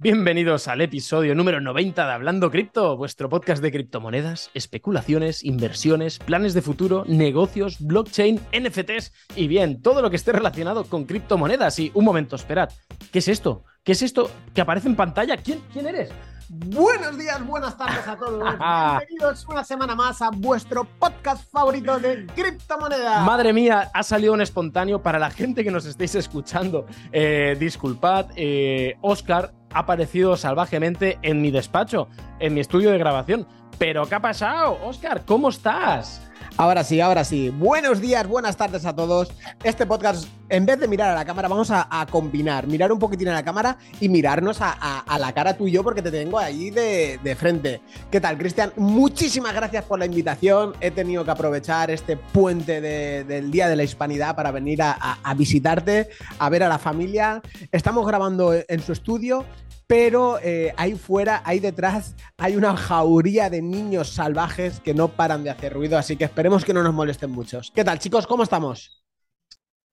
Bienvenidos al episodio número 90 de Hablando Cripto, vuestro podcast de criptomonedas, especulaciones, inversiones, planes de futuro, negocios, blockchain, NFTs y bien, todo lo que esté relacionado con criptomonedas. Y un momento, esperad, ¿qué es esto? ¿Qué es esto que aparece en pantalla? ¿Quién, quién eres? Buenos días, buenas tardes a todos. Bienvenidos una semana más a vuestro podcast favorito de criptomonedas. Madre mía, ha salido un espontáneo para la gente que nos estéis escuchando. Eh, disculpad, eh, Oscar ha aparecido salvajemente en mi despacho, en mi estudio de grabación. Pero ¿qué ha pasado? Oscar, ¿cómo estás? Ahora sí, ahora sí. Buenos días, buenas tardes a todos. Este podcast, en vez de mirar a la cámara, vamos a, combinar, mirar un poquitín a la cámara y mirarnos a, la cara tú y yo porque te tengo ahí de, frente. ¿Qué tal, Cristian? Muchísimas gracias por la invitación. He tenido que aprovechar este puente del Día de la Hispanidad para venir a visitarte, a ver a la familia. Estamos grabando en su estudio pero eh, ahí fuera, ahí detrás, hay una jauría de niños salvajes que no paran de hacer ruido, así que esperemos que no nos molesten muchos. ¿Qué tal, chicos? ¿Cómo estamos?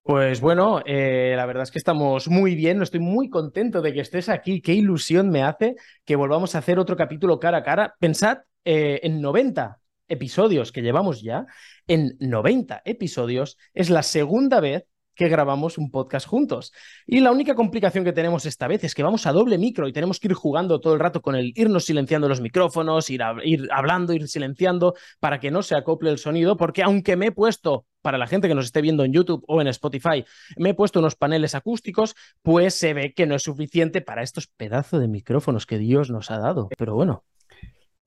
Pues bueno, eh, la verdad es que estamos muy bien, estoy muy contento de que estés aquí, qué ilusión me hace que volvamos a hacer otro capítulo cara a cara. Pensad eh, en 90 episodios que llevamos ya, en 90 episodios es la segunda vez que grabamos un podcast juntos. Y la única complicación que tenemos esta vez es que vamos a doble micro y tenemos que ir jugando todo el rato con el irnos silenciando los micrófonos, ir, ir hablando, ir silenciando para que no se acople el sonido, porque aunque me he puesto para la gente que nos esté viendo en YouTube o en Spotify, me he puesto unos paneles acústicos, pues se ve que no es suficiente para estos pedazos de micrófonos que Dios nos ha dado. Pero bueno,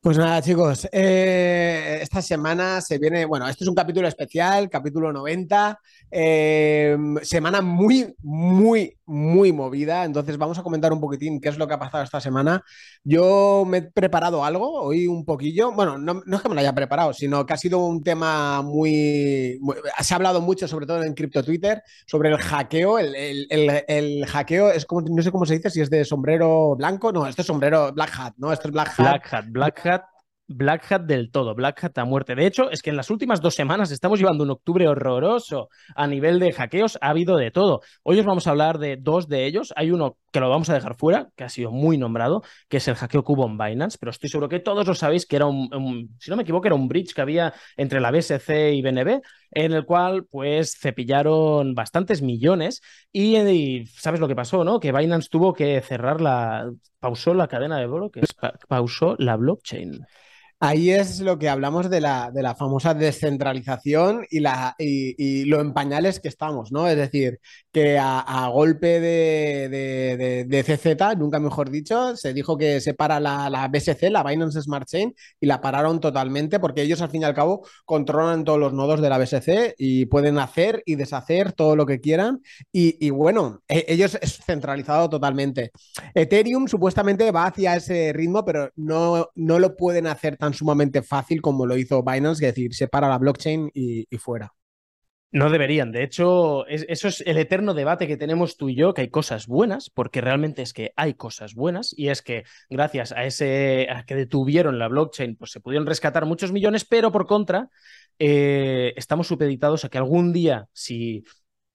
pues nada, chicos, eh, esta semana se viene, bueno, esto es un capítulo especial, capítulo 90, eh, semana muy, muy, muy movida, entonces vamos a comentar un poquitín qué es lo que ha pasado esta semana. Yo me he preparado algo, hoy un poquillo, bueno, no, es que me lo haya preparado, sino que ha sido un tema muy, se ha hablado mucho, sobre todo en cripto Twitter, sobre el hackeo, el, el, hackeo es como, no sé cómo se dice, si es de sombrero blanco, no, esto es sombrero black hat, ¿no? Esto es black hat. Black hat, black hat Black Hat del todo, Black Hat a muerte. De hecho, es que en las últimas dos semanas estamos llevando un octubre horroroso a nivel de hackeos, ha habido de todo. Hoy os vamos a hablar de dos de ellos. Hay uno que lo vamos a dejar fuera, que ha sido muy nombrado, que es el hackeo Cubo en Binance, pero estoy seguro que todos lo sabéis que era un, si no me equivoco, era un bridge que había entre la BSC y BNB, en el cual pues cepillaron bastantes millones y, sabes lo que pasó, ¿no? Que Binance tuvo que cerrar la, pausó la cadena de bloques, pausó la blockchain. Ahí es lo que hablamos de la, de la famosa descentralización y, la, y, lo en pañales que estamos, ¿no? Es decir, que a, golpe de, de, CZ, nunca mejor dicho, se dijo que se para la, la, BSC, la Binance Smart Chain, y la pararon totalmente porque ellos al fin y al cabo controlan todos los nodos de la BSC y pueden hacer y deshacer todo lo que quieran. Y, bueno, e, ellos es centralizado totalmente. Ethereum supuestamente va hacia ese ritmo, pero no, no lo pueden hacer tan sumamente fácil como lo hizo Binance, es decir, separa la blockchain y, fuera. No deberían. De hecho, eso es el eterno debate que tenemos tú y yo, que hay cosas buenas, porque realmente es que hay cosas buenas, y es que gracias a ese a que detuvieron la blockchain, pues se pudieron rescatar muchos millones, pero por contra, eh, estamos supeditados a que algún día, si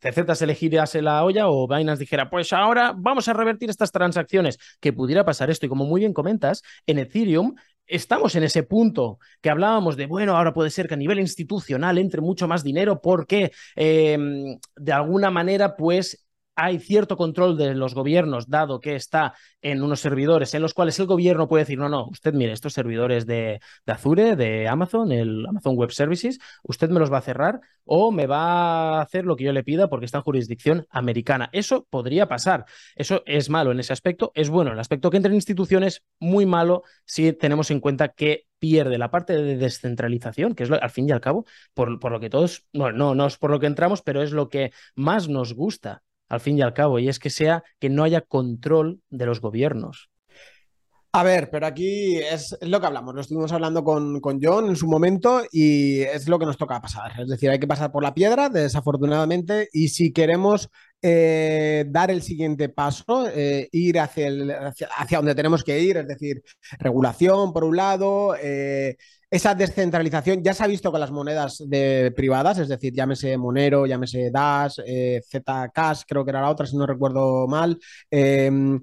se elegirase la olla o Binance dijera, pues ahora vamos a revertir estas transacciones, que pudiera pasar esto. Y como muy bien comentas, en Ethereum estamos en ese punto que hablábamos de, bueno, ahora puede ser que a nivel institucional entre mucho más dinero porque em, de alguna manera, pues hay cierto control de los gobiernos, dado que está en unos servidores en los cuales el gobierno puede decir, no, no, usted mire, estos servidores de, Azure, de Amazon, el Amazon Web Services, usted me los va a cerrar o me va a hacer lo que yo le pida porque está en jurisdicción americana. Eso podría pasar. Eso es malo en ese aspecto. Es bueno el aspecto que entre en instituciones, muy malo si tenemos en cuenta que pierde la parte de descentralización, que es al fin y al cabo, por, por lo que todos, bueno, no, no es por lo que entramos, pero es lo que más nos gusta al fin y al cabo, y es que sea que no haya control de los gobiernos. A ver, pero aquí es, lo que hablamos, lo estuvimos hablando con, con, John en su momento y es lo que nos toca pasar. Es decir, hay que pasar por la piedra, desafortunadamente, y si queremos eh, dar el siguiente paso, eh, ir hacia, hacia, donde tenemos que ir, es decir, regulación por un lado, eh, esa descentralización ya se ha visto con las monedas de, privadas, es decir, llámese Monero, llámese Dash, Zcash, creo que era la otra, si no recuerdo mal, em,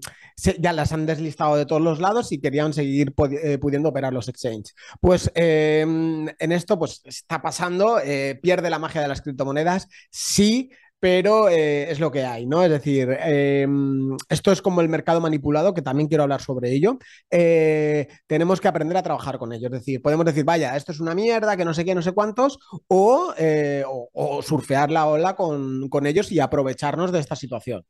ya las han deslistado de todos los lados y querían seguir pudiendo operar los exchanges. Pues em, en esto pues está pasando, pierde la magia de las criptomonedas, sí pero eh, es lo que hay, ¿no? Es decir, em, esto es como el mercado manipulado, que también quiero hablar sobre ello. Eh, tenemos que aprender a trabajar con ello. Es decir, podemos decir, vaya, esto es una mierda, que no sé qué, no sé cuántos, o, eh, surfear la ola con, con ellos y aprovecharnos de esta situación.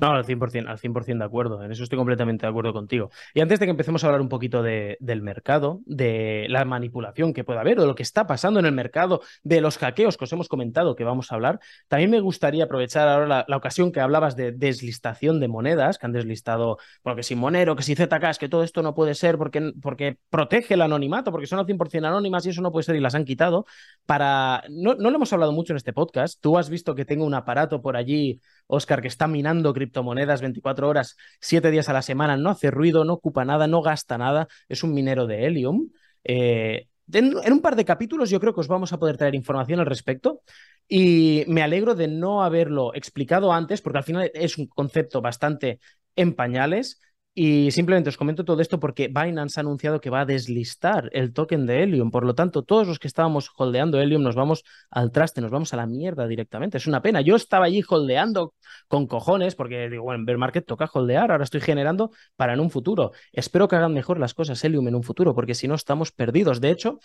No, al 100%, al 100% de acuerdo, en eso estoy completamente de acuerdo contigo. Y antes de que empecemos a hablar un poquito de, del mercado, de la manipulación que puede haber, o de lo que está pasando en el mercado, de los hackeos que os hemos comentado que vamos a hablar, también me gustaría aprovechar ahora la, ocasión que hablabas de deslistación de monedas, que han deslistado, bueno, que si Monero, que si ZK, que todo esto no puede ser porque, porque protege el anonimato, porque son al 100% anónimas y eso no puede ser y las han quitado. Para... No, no lo hemos hablado mucho en este podcast, tú has visto que tengo un aparato por allí, Oscar, que está minando cripto criptomonedas 24 horas, 7 días a la semana, no hace ruido, no ocupa nada, no gasta nada, es un minero de Helium. Eh, en, un par de capítulos yo creo que os vamos a poder traer información al respecto y me alegro de no haberlo explicado antes porque al final es un concepto bastante en pañales y simplemente os comento todo esto porque Binance ha anunciado que va a deslistar el token de Helium. Por lo tanto, todos los que estábamos holdeando Helium nos vamos al traste, nos vamos a la mierda directamente. Es una pena. Yo estaba allí holdeando con cojones porque digo, bueno, en Bear toca holdear, ahora estoy generando para en un futuro. Espero que hagan mejor las cosas Helium en un futuro porque si no estamos perdidos. De hecho,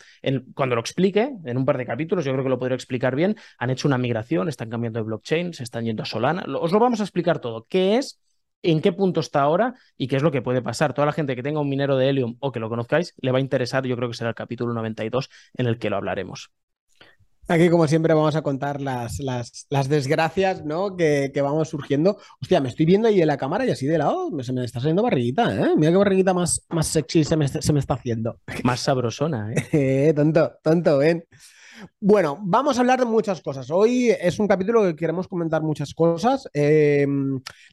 cuando lo explique en un par de capítulos, yo creo que lo podré explicar bien, han hecho una migración, están cambiando de blockchain, se están yendo a Solana. Os lo vamos a explicar todo. ¿Qué es? En qué punto está ahora y qué es lo que puede pasar. Toda la gente que tenga un minero de Helium o que lo conozcáis le va a interesar, yo creo que será el capítulo 92 en el que lo hablaremos. Aquí, como siempre, vamos a contar las, las, desgracias ¿no? que, vamos surgiendo. Hostia, me estoy viendo ahí en la cámara y así de lado se me está saliendo barriguita, ¿eh? Mira qué barriguita más, más sexy se me, se me está haciendo. Más sabrosona, ¿eh? eh tonto, tonto, ven. Bueno, vamos a hablar de muchas cosas. Hoy es un capítulo que queremos comentar muchas cosas. Eh,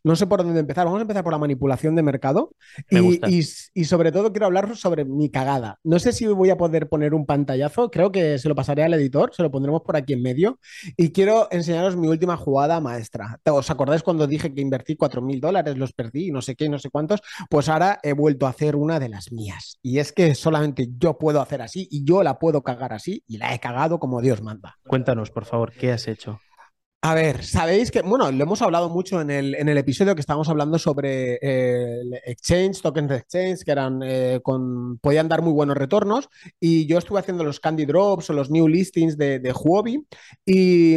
no sé por dónde empezar. Vamos a empezar por la manipulación de mercado. Y, sobre todo quiero hablar sobre mi cagada. No sé si voy a poder poner un pantallazo. Creo que se lo pasaré al editor. Se lo pondremos por aquí en medio. Y quiero enseñaros mi última jugada maestra. ¿Os acordáis cuando dije que invertí 4.000 dólares? Los perdí, no sé qué, no sé cuántos. Pues ahora he vuelto a hacer una de las mías. Y es que solamente yo puedo hacer así y yo la puedo cagar así y la he cagado como Dios manda. Cuéntanos, por favor, ¿qué has hecho? A ver, sabéis que, bueno, lo hemos hablado mucho en el, en el episodio que estábamos hablando sobre eh, exchange, tokens de exchange, que eran eh, con, podían dar muy buenos retornos. Y yo estuve haciendo los candy drops o los new listings de, de Huobi y,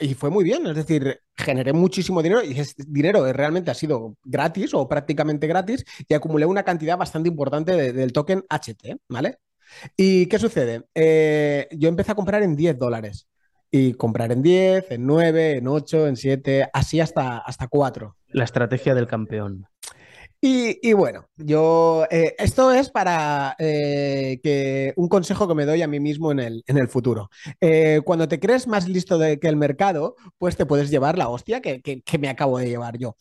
y, fue muy bien. Es decir, generé muchísimo dinero y ese dinero realmente ha sido gratis o prácticamente gratis y acumulé una cantidad bastante importante del token HT, ¿vale? ¿Y qué sucede? Eh, yo empecé a comprar en 10 dólares y comprar en 10, en 9, en 8, en 7, así hasta, hasta 4. La estrategia del campeón. Y, bueno, yo eh, esto es para eh, que un consejo que me doy a mí mismo en el, en el futuro. cuando te crees más listo de, que el mercado, pues te puedes llevar la hostia que, que me acabo de llevar yo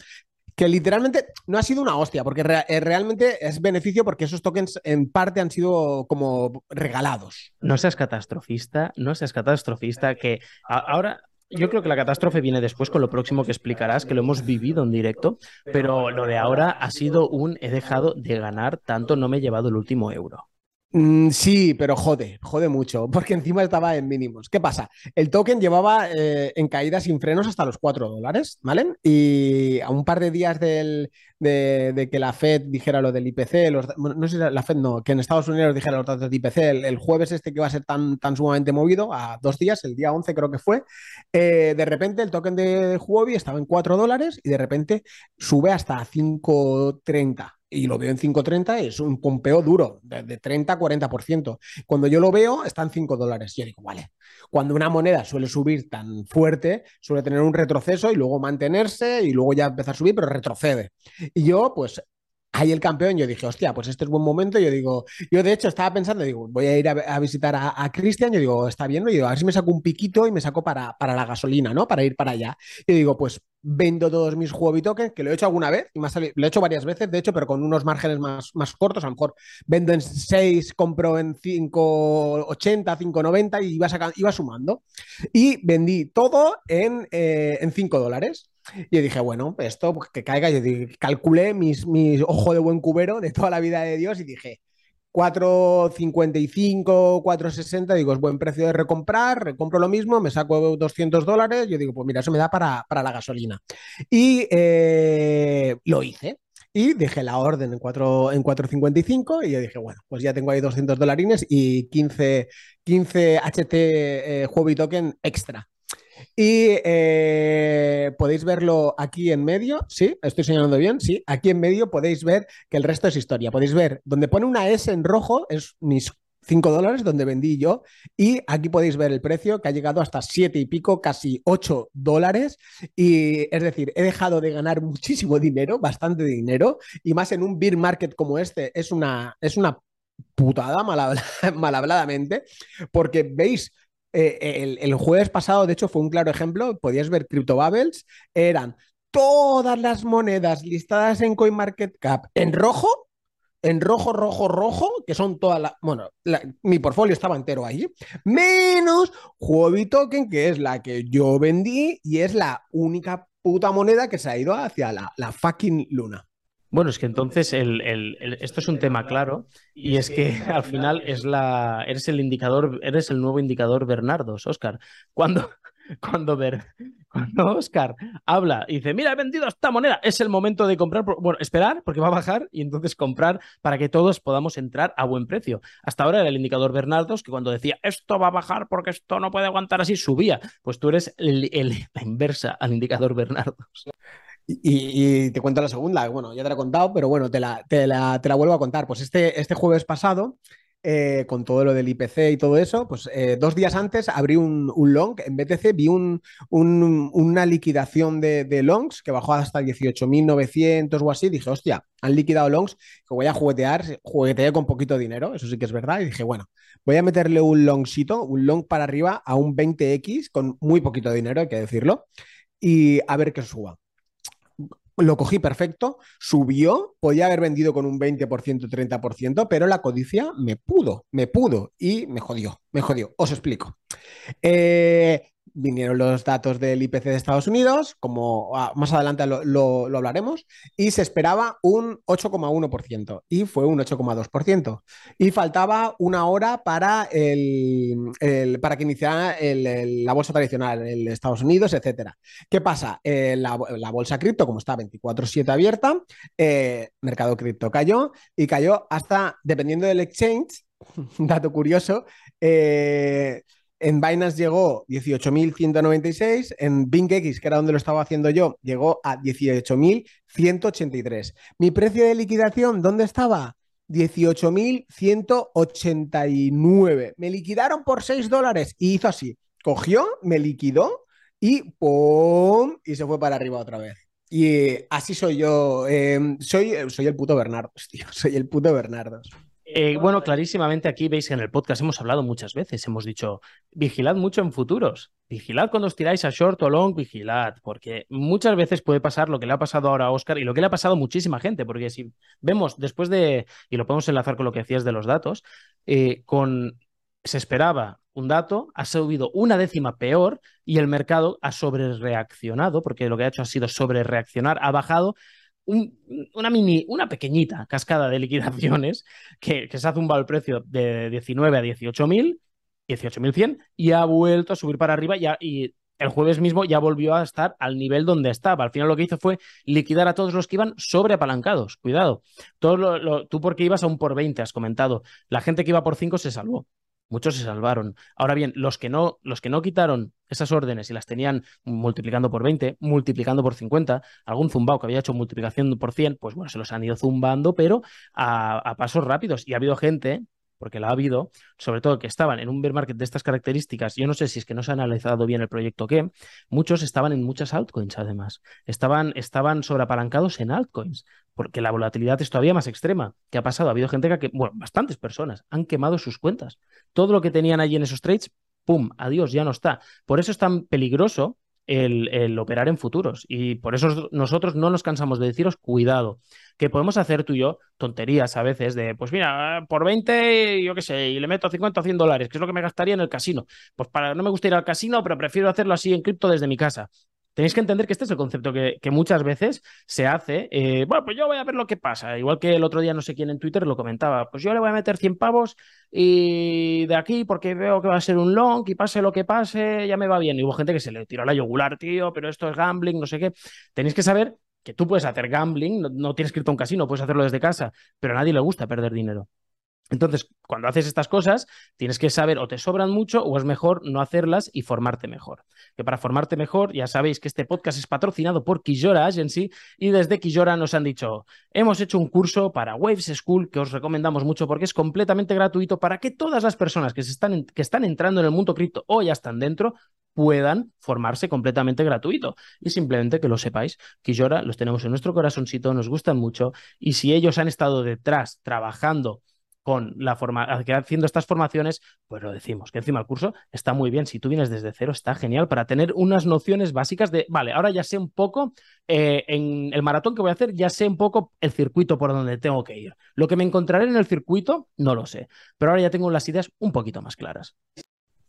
que literalmente no ha sido una hostia, porque eh, realmente es beneficio porque esos tokens en parte han sido como regalados. No seas catastrofista, no seas catastrofista, que ahora yo creo que la catástrofe viene después con lo próximo que explicarás, que lo hemos vivido en directo, pero lo de ahora ha sido un he dejado de ganar tanto, no me he llevado el último euro. Mm, sí, pero jode, jode mucho, porque encima estaba en mínimos. ¿Qué pasa? El token llevaba eh, en caída sin frenos hasta los 4 dólares, ¿vale? Y a un par de días de, que la Fed dijera lo del IPC, no sé si la Fed no, que en Estados Unidos dijera los datos del IPC, el, jueves este que va a ser tan, tan sumamente movido, a dos días, el día 11 creo que fue, eh, de repente el token de Huobi estaba en 4 dólares y de repente sube hasta 5.30 y lo veo en 5.30, es un pompeo duro, de, 30 a 40%. Cuando yo lo veo, está en 5 dólares. Yo digo, vale, cuando una moneda suele subir tan fuerte, suele tener un retroceso y luego mantenerse y luego ya empezar a subir, pero retrocede. Y yo, pues, ahí el campeón, yo dije, hostia, pues este es buen momento. Yo digo, yo de hecho estaba pensando, digo, voy a ir a, visitar a, Cristian. Yo digo, está bien, y digo, a ver si me saco un piquito y me saco para, para la gasolina, ¿no? Para ir para allá. Y digo, pues vendo todos mis Huobi tokens, que lo he hecho alguna vez, y lo he hecho varias veces, de hecho, pero con unos márgenes más, más cortos. A lo mejor vendo en 6, compro en 5,80, 5,90 y iba, sacando, iba sumando. Y vendí todo en, eh, en 5 dólares. Yo dije, bueno, esto pues, que caiga. Yo calculé mis, mis ojo de buen cubero de toda la vida de Dios y dije, 4.55, 4.60, digo, es buen precio de recomprar, recompro lo mismo, me saco 200 dólares, yo digo, pues mira, eso me da para, la gasolina. Y eh, lo hice. Y dejé la orden en 4 en 4.55 y yo dije, bueno, pues ya tengo ahí 200 dolarines y 15, 15 HT eh, Token extra. Y eh, podéis verlo aquí en medio, ¿sí? Estoy señalando bien, sí. Aquí en medio podéis ver que el resto es historia. Podéis ver donde pone una S en rojo, es mis 5 dólares donde vendí yo. Y aquí podéis ver el precio que ha llegado hasta 7 y pico, casi 8 dólares. Y es decir, he dejado de ganar muchísimo dinero, bastante dinero. Y más en un beer market como este, es una, es una putada mal habladamente, porque veis eh, el, jueves pasado, de hecho, fue un claro ejemplo. Podías ver CryptoBubbles, eran todas las monedas listadas en CoinMarketCap en rojo, en rojo, rojo, rojo, que son todas las. Bueno, mi portfolio estaba entero ahí, menos Huobi Token, que es la que yo vendí y es la única puta moneda que se ha ido hacia la, la fucking luna. Bueno, es que entonces el, esto es un tema claro y es que al final es la, eres el indicador, eres el nuevo indicador Bernardos, Oscar. Cuando, cuando, cuando Oscar habla y dice, mira, he vendido esta moneda, es el momento de comprar, bueno, esperar porque va a bajar y entonces comprar para que todos podamos entrar a buen precio. Hasta ahora era el indicador Bernardos que cuando decía, esto va a bajar porque esto no puede aguantar así, subía. Pues tú eres la inversa al indicador Bernardos. Y, te cuento la segunda, bueno, ya te la he contado, pero bueno, te la, te la, vuelvo a contar. Pues este, este jueves pasado, eh, con todo lo del IPC y todo eso, pues eh, dos días antes abrí un, long en BTC, vi un, una liquidación de, longs que bajó hasta 18.900 o así. Dije, hostia, han liquidado longs, que voy a juguetear, jugueteé con poquito dinero, eso sí que es verdad. Y dije, bueno, voy a meterle un longsito, un long para arriba a un 20x con muy poquito dinero, hay que decirlo, y a ver qué suba lo cogí perfecto, subió, podía haber vendido con un 20%, 30%, pero la codicia me pudo, me pudo y me jodió, me jodió. Os explico. Eh, vinieron los datos del IPC de Estados Unidos, como ah, más adelante lo, hablaremos, y se esperaba un 8,1% y fue un 8,2%. Y faltaba una hora para, el, para que iniciara la bolsa tradicional en Estados Unidos, etc. ¿Qué pasa? Eh, la, bolsa cripto, como está 24/7 abierta, eh, mercado cripto cayó y cayó hasta, dependiendo del exchange, dato curioso, eh, en Binance llegó 18.196, en BingX, que era donde lo estaba haciendo yo, llegó a 18.183. Mi precio de liquidación, ¿dónde estaba? 18.189. Me liquidaron por 6 dólares y hizo así. Cogió, me liquidó y ¡pum! Y se fue para arriba otra vez. Y así soy yo. Eh, soy, soy el puto Bernardo, tío. Soy el puto Bernardo. Eh, bueno, clarísimamente aquí veis que en el podcast hemos hablado muchas veces, hemos dicho, vigilad mucho en futuros, vigilad cuando os tiráis a short o long, vigilad, porque muchas veces puede pasar lo que le ha pasado ahora a Oscar y lo que le ha pasado a muchísima gente, porque si vemos después de, y lo podemos enlazar con lo que decías de los datos, eh, con se esperaba un dato, ha subido una décima peor y el mercado ha sobrereaccionado, porque lo que ha hecho ha sido sobrereaccionar, ha bajado una mini, una pequeñita cascada de liquidaciones que, se ha zumbado el precio de 19 a 18.000, 18.100 y ha vuelto a subir para arriba ya, y el jueves mismo ya volvió a estar al nivel donde estaba. Al final lo que hizo fue liquidar a todos los que iban sobreapalancados. Cuidado. Tú porque ibas a un por 20, has comentado. La gente que iba por 5 se salvó. Muchos se salvaron. Ahora bien, los que no, los que no quitaron esas órdenes y las tenían multiplicando por 20, multiplicando por 50, algún zumbao que había hecho multiplicación por 100, pues bueno, se los han ido zumbando, pero a, pasos rápidos. Y ha habido gente porque la ha habido, sobre todo que estaban en un bear market de estas características, yo no sé si es que no se ha analizado bien el proyecto o qué, muchos estaban en muchas altcoins además, estaban, estaban sobreapalancados en altcoins, porque la volatilidad es todavía más extrema. ¿Qué ha pasado? Ha habido gente que, bueno, bastantes personas han quemado sus cuentas. Todo lo que tenían allí en esos trades, ¡pum! Adiós, ya no está. Por eso es tan peligroso el, operar en futuros. Y por eso nosotros no nos cansamos de deciros, cuidado, que podemos hacer tú y yo tonterías a veces de, pues mira, por 20, yo qué sé, y le meto 50 o 100 dólares, que es lo que me gastaría en el casino. Pues para no me gusta ir al casino, pero prefiero hacerlo así en cripto desde mi casa. Tenéis que entender que este es el concepto que, muchas veces se hace. Eh, bueno, pues yo voy a ver lo que pasa. Igual que el otro día no sé quién en Twitter lo comentaba. Pues yo le voy a meter 100 pavos y de aquí porque veo que va a ser un long y pase lo que pase, ya me va bien. Y hubo gente que se le tiró la yugular, tío, pero esto es gambling, no sé qué. Tenéis que saber que tú puedes hacer gambling, no, no tienes que irte a un casino, puedes hacerlo desde casa, pero a nadie le gusta perder dinero. Entonces, cuando haces estas cosas, tienes que saber o te sobran mucho o es mejor no hacerlas y formarte mejor. Que para formarte mejor, ya sabéis que este podcast es patrocinado por Kijora Agency y desde Kijora nos han dicho, hemos hecho un curso para Waves School que os recomendamos mucho porque es completamente gratuito para que todas las personas que, se están, que están entrando en el mundo cripto o ya están dentro puedan formarse completamente gratuito. Y simplemente que lo sepáis, Kijora los tenemos en nuestro corazoncito, nos gustan mucho y si ellos han estado detrás trabajando con la forma, haciendo estas formaciones, pues lo decimos, que encima el curso está muy bien. Si tú vienes desde cero, está genial para tener unas nociones básicas de, vale, ahora ya sé un poco, eh, en el maratón que voy a hacer, ya sé un poco el circuito por donde tengo que ir. Lo que me encontraré en el circuito, no lo sé, pero ahora ya tengo las ideas un poquito más claras.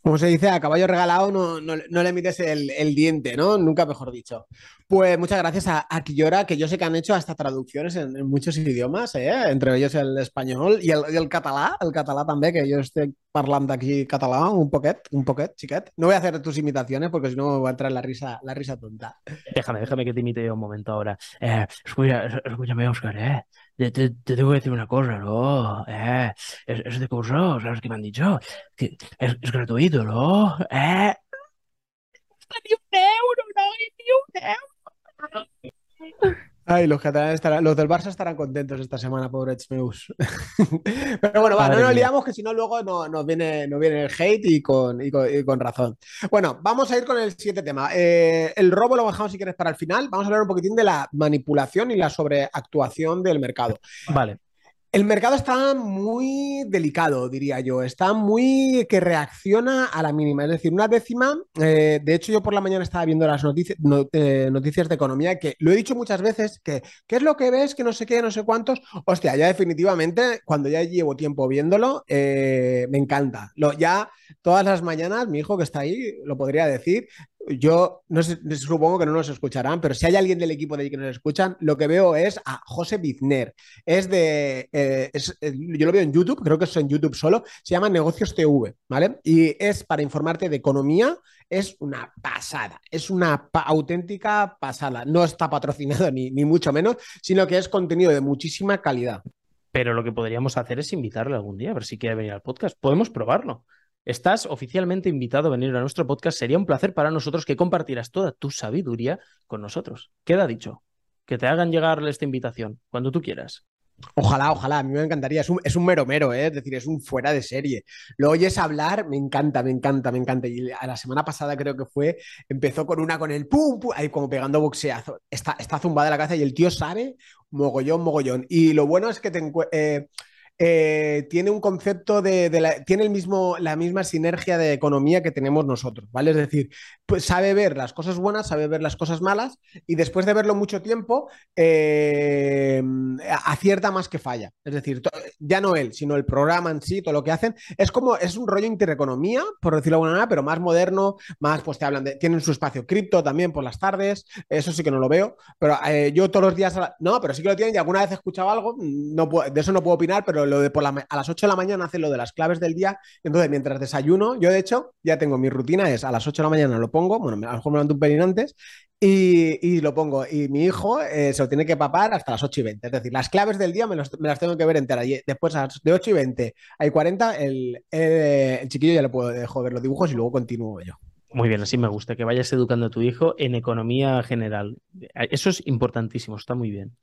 Como se dice, a caballo regalado no, no, le mites el, diente, ¿no? Nunca mejor dicho. Pues muchas gracias a, a que yo sé que han hecho hasta traducciones en, muchos idiomas, ¿eh? entre ellos el español y el, el català, el català también, que yo estoy hablando aquí catalán un poquet, un poquet, chiquet. No voy a hacer tus imitaciones porque si no me va a entrar la risa, la risa tonta. Déjame, déjame que te imite un momento ahora. Eh, escúchame, Oscar, ¿eh? Te, te, tengo que decir una cosa, ¿no? Eh, es, es de curso, ¿sabes qué me han dicho? Que es, es gratuito, ¿no? Eh. Ni un euro, no, ni un euro. Ay, los catalanes estarán, los del Barça estarán contentos esta semana, pobre Meus. Pero bueno, va, no nos liamos que si no luego no, nos, viene, nos viene el hate y con, y con, razón. Bueno, vamos a ir con el siguiente tema. Eh, el robo lo bajamos si quieres para el final. Vamos a hablar un poquitín de la manipulación y la sobreactuación del mercado. Vale. El mercado está muy delicado, diría yo. Está muy que reacciona a la mínima. Es decir, una décima. Eh, de hecho, yo por la mañana estaba viendo las noticias, eh, noticias de economía que lo he dicho muchas veces que ¿qué es lo que ves? Que no sé qué, no sé cuántos. Hostia, ya definitivamente, cuando ya llevo tiempo viéndolo, eh, me encanta. Lo, ya todas las mañanas, mi hijo que está ahí lo podría decir yo no sé, supongo que no nos escucharán, pero si hay alguien del equipo de ahí que nos escuchan, lo que veo es a José Bizner. Es de. Eh, eh, yo lo veo en YouTube, creo que es en YouTube solo. Se llama Negocios TV, ¿vale? Y es para informarte de economía. Es una pasada, es una auténtica pasada. No está patrocinado ni, ni mucho menos, sino que es contenido de muchísima calidad. Pero lo que podríamos hacer es invitarle algún día, a ver si quiere venir al podcast. Podemos probarlo. Estás oficialmente invitado a venir a nuestro podcast. Sería un placer para nosotros que compartieras toda tu sabiduría con nosotros. Queda dicho. Que te hagan llegar esta invitación cuando tú quieras. Ojalá, ojalá, a mí me encantaría. Es un, mero mero, ¿eh? es decir, es un fuera de serie. Lo oyes hablar, me encanta, me encanta, me encanta. Y la semana pasada creo que fue, empezó con una con el pum, pum ahí como pegando boxeazo. Está, está zumbada la cabeza y el tío sabe mogollón, mogollón. Y lo bueno es que te eh, eh, tiene un concepto de, la, tiene el mismo, la misma sinergia de economía que tenemos nosotros, ¿vale? Es decir, pues sabe ver las cosas buenas, sabe ver las cosas malas y después de verlo mucho tiempo, eh, acierta más que falla. Es decir, ya no él, sino el programa en sí, todo lo que hacen, es como, es un rollo intereconomía, por decirlo de alguna manera, pero más moderno, más, pues te hablan de, tienen su espacio cripto también por las tardes, eso sí que no lo veo, pero eh, yo todos los días, no, pero sí que lo tienen y alguna vez he escuchado algo, no de eso no puedo opinar, pero lo de por la, a las 8 de la mañana hace lo de las claves del día. Entonces, mientras desayuno, yo de hecho ya tengo mi rutina, es a las 8 de la mañana lo pongo, bueno, a lo mejor me levanto un pelín antes y, lo pongo. Y mi hijo eh, se lo tiene que papar hasta las 8 y 20. Es decir, las claves del día me, las tengo que ver enteras. Y después de 8 y 20 hay 40, el, el, chiquillo ya le puedo dejar ver los dibujos y luego continúo yo. Muy bien, así me gusta, que vayas educando a tu hijo en economía general. Eso es importantísimo, está muy bien.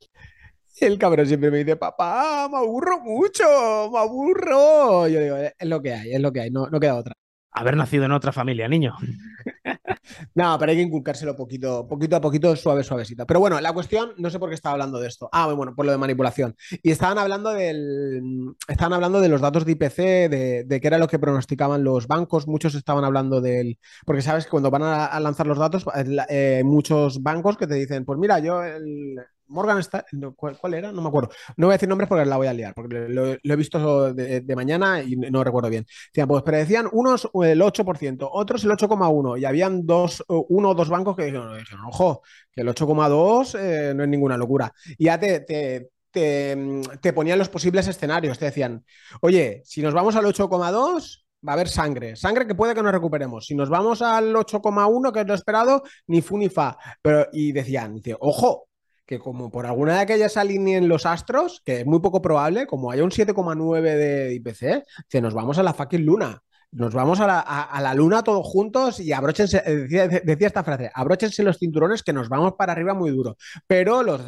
El cabrón siempre me dice, papá, me aburro mucho, me aburro. Yo digo, es lo que hay, es lo que hay, no, no queda otra. Haber nacido en otra familia, niño. No, pero hay que inculcárselo poquito, poquito a poquito, suave, suavecito. Pero bueno, la cuestión, no sé por qué estaba hablando de esto. Ah, bueno, por lo de manipulación. Y estaban hablando del. Estaban hablando de los datos de IPC, de, de qué era lo que pronosticaban los bancos. Muchos estaban hablando del. Porque sabes que cuando van a, lanzar los datos, eh, muchos bancos que te dicen, pues mira, yo el, Morgan está. ¿cuál, era? No me acuerdo. No voy a decir nombres porque la voy a liar, porque lo, he visto de, mañana y no recuerdo bien. Decían, pues predecían unos el 8%, otros el 8,1%, y habían dos, uno o dos bancos que dijeron, ojo, que el 8,2% eh, no es ninguna locura. Y ya te, te, te, ponían los posibles escenarios. Te decían, oye, si nos vamos al 8,2 va a haber sangre, sangre que puede que nos recuperemos. Si nos vamos al 8,1, que es lo esperado, ni fu ni fa. Pero, y decían, ojo, que como por alguna de aquellas alineen los astros, que es muy poco probable, como haya un 7,9 de IPC, que nos vamos a la fucking luna. Nos vamos a la, luna todos juntos y abróchense, decía, esta frase, abróchense los cinturones que nos vamos para arriba muy duro. Pero los,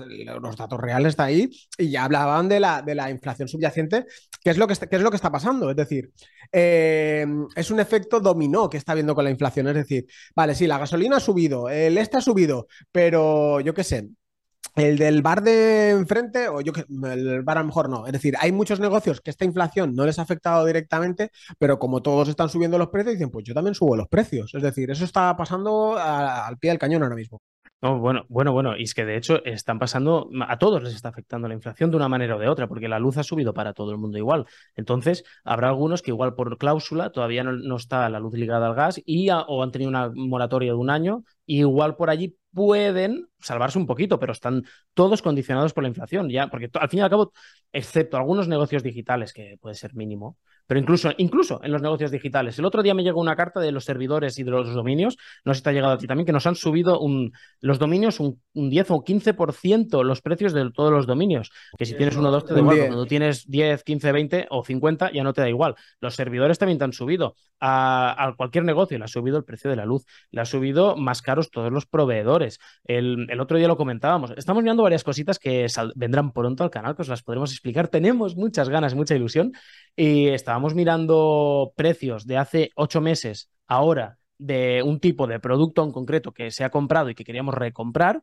datos reales están ahí y ya hablaban de la, de la inflación subyacente, que es, lo que, es lo que está pasando. Es decir, eh, es un efecto dominó que está viendo con la inflación. Es decir, vale, sí, la gasolina ha subido, el este ha subido, pero yo qué sé, el del bar de enfrente, o yo que el bar a lo mejor no. Es decir, hay muchos negocios que esta inflación no les ha afectado directamente, pero como todos están subiendo los precios, dicen, pues yo también subo los precios. Es decir, eso está pasando al pie del cañón ahora mismo. No, bueno, bueno, bueno, y es que de hecho están pasando, a todos les está afectando la inflación de una manera o de otra, porque la luz ha subido para todo el mundo igual. Entonces, habrá algunos que igual por cláusula todavía no, está la luz ligada al gas y o han tenido una moratoria de un año, y igual por allí pueden salvarse un poquito, pero están todos condicionados por la inflación, ya, porque al fin y al cabo, excepto algunos negocios digitales, que puede ser mínimo, pero incluso, incluso en los negocios digitales. El otro día me llegó una carta de los servidores y de los dominios, no sé si te ha llegado a ti también, que nos han subido un, los dominios un, 10 o 15% los precios de todos los dominios. Que si tienes uno o dos te da igual, cuando tienes 10, 15, 20 o 50 ya no te da igual. Los servidores también te han subido. A, cualquier negocio le ha subido el precio de la luz, le ha subido más caros todos los proveedores. El, otro día lo comentábamos. Estamos viendo varias cositas que vendrán pronto al canal, que os las podremos explicar. Tenemos muchas ganas, mucha ilusión y está estábamos mirando precios de hace ocho meses, ahora, de un tipo de producto en concreto que se ha comprado y que queríamos recomprar,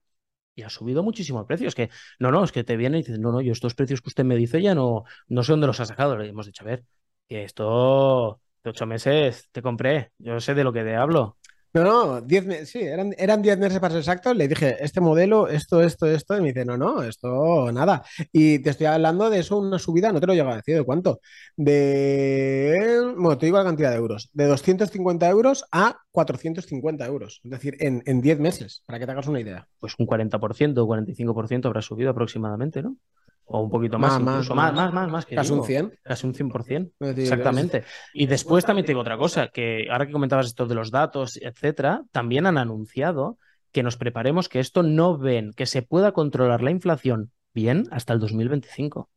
y ha subido muchísimo el precio. Es que, no, no, es que te viene y dices, no, no, yo estos precios que usted me dice ya no, no sé dónde los ha sacado. Le hemos dicho, a ver, que esto de ocho meses te compré, yo sé de lo que te hablo. No, no, diez sí, eran, eran 10 meses para ser exacto. Le dije, este modelo, esto, esto, esto. Y me dice, no, no, esto nada. Y te estoy hablando de eso, una subida, no te lo llego a decir, ¿de cuánto? De, bueno, te digo la cantidad de euros, de 250 euros a 450 euros. Es decir, en, en 10 meses, para que te hagas una idea. Pues un 40% o 45% habrá subido aproximadamente, ¿no? O un poquito más, más más, más, más, más, Casi un 100. Casi un 100%. Exactamente. Y después también te digo otra cosa, que ahora que comentabas esto de los datos, etcétera, también han anunciado que nos preparemos que esto no ven que se pueda controlar la inflación bien hasta el 2025.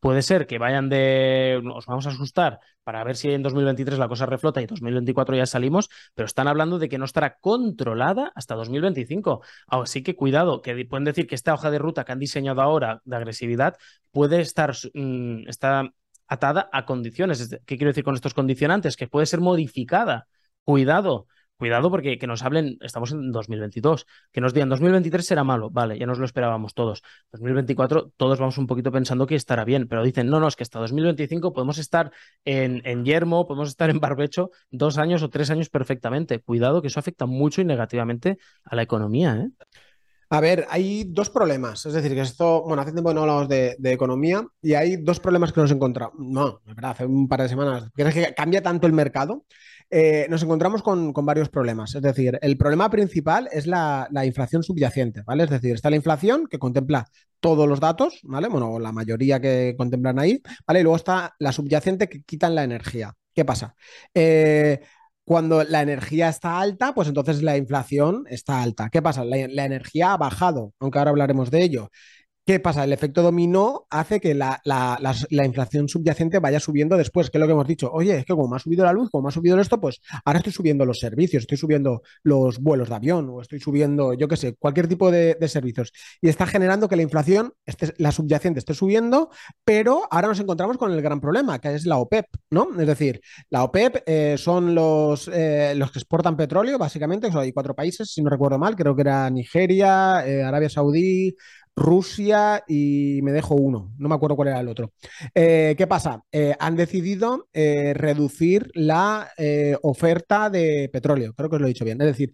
Puede ser que vayan de, nos vamos a asustar para ver si en 2023 la cosa reflota y 2024 ya salimos, pero están hablando de que no estará controlada hasta 2025. Así que cuidado, que pueden decir que esta hoja de ruta que han diseñado ahora de agresividad puede estar mm, está atada a condiciones. ¿Qué quiero decir con estos condicionantes? Que puede ser modificada. Cuidado, Cuidado porque que nos hablen, estamos en 2022, que nos digan 2023 será malo, vale, ya nos lo esperábamos todos. 2024 todos vamos un poquito pensando que estará bien, pero dicen, no, no, es que hasta 2025 podemos estar en, en Yermo, podemos estar en Barbecho dos años o tres años perfectamente. Cuidado que eso afecta mucho y negativamente a la economía. ¿eh? A ver, hay dos problemas. Es decir, que esto, bueno, hace tiempo no hablamos de, economía y hay dos problemas que nos encontramos. No, es verdad, hace un par de semanas. Es que cambia tanto el mercado eh, nos encontramos con, varios problemas. Es decir, el problema principal es la, inflación subyacente, ¿vale? Es decir, está la inflación que contempla todos los datos, ¿vale? Bueno, la mayoría que contemplan ahí, ¿vale? Y luego está la subyacente que quitan la energía. ¿Qué pasa? Eh, cuando la energía está alta, pues entonces la inflación está alta. ¿Qué pasa? La, la, energía ha bajado, aunque ahora hablaremos de ello. ¿Qué pasa? El efecto dominó hace que la, la, la, inflación subyacente vaya subiendo después, que es lo que hemos dicho. Oye, es que como me ha subido la luz, como me ha subido esto, pues ahora estoy subiendo los servicios, estoy subiendo los vuelos de avión o estoy subiendo, yo qué sé, cualquier tipo de, servicios. Y está generando que la inflación, esté, la subyacente esté subiendo, pero ahora nos encontramos con el gran problema, que es la OPEP, ¿no? Es decir, la OPEP eh, son los, eh, los que exportan petróleo, básicamente, o hay cuatro países, si no recuerdo mal, creo que era Nigeria, eh, Arabia Saudí, Rusia y me dejo uno, no me acuerdo cuál era el otro. Eh, ¿Qué pasa? Eh, han decidido eh, reducir la oferta de petróleo, creo que os lo he dicho bien. Es decir,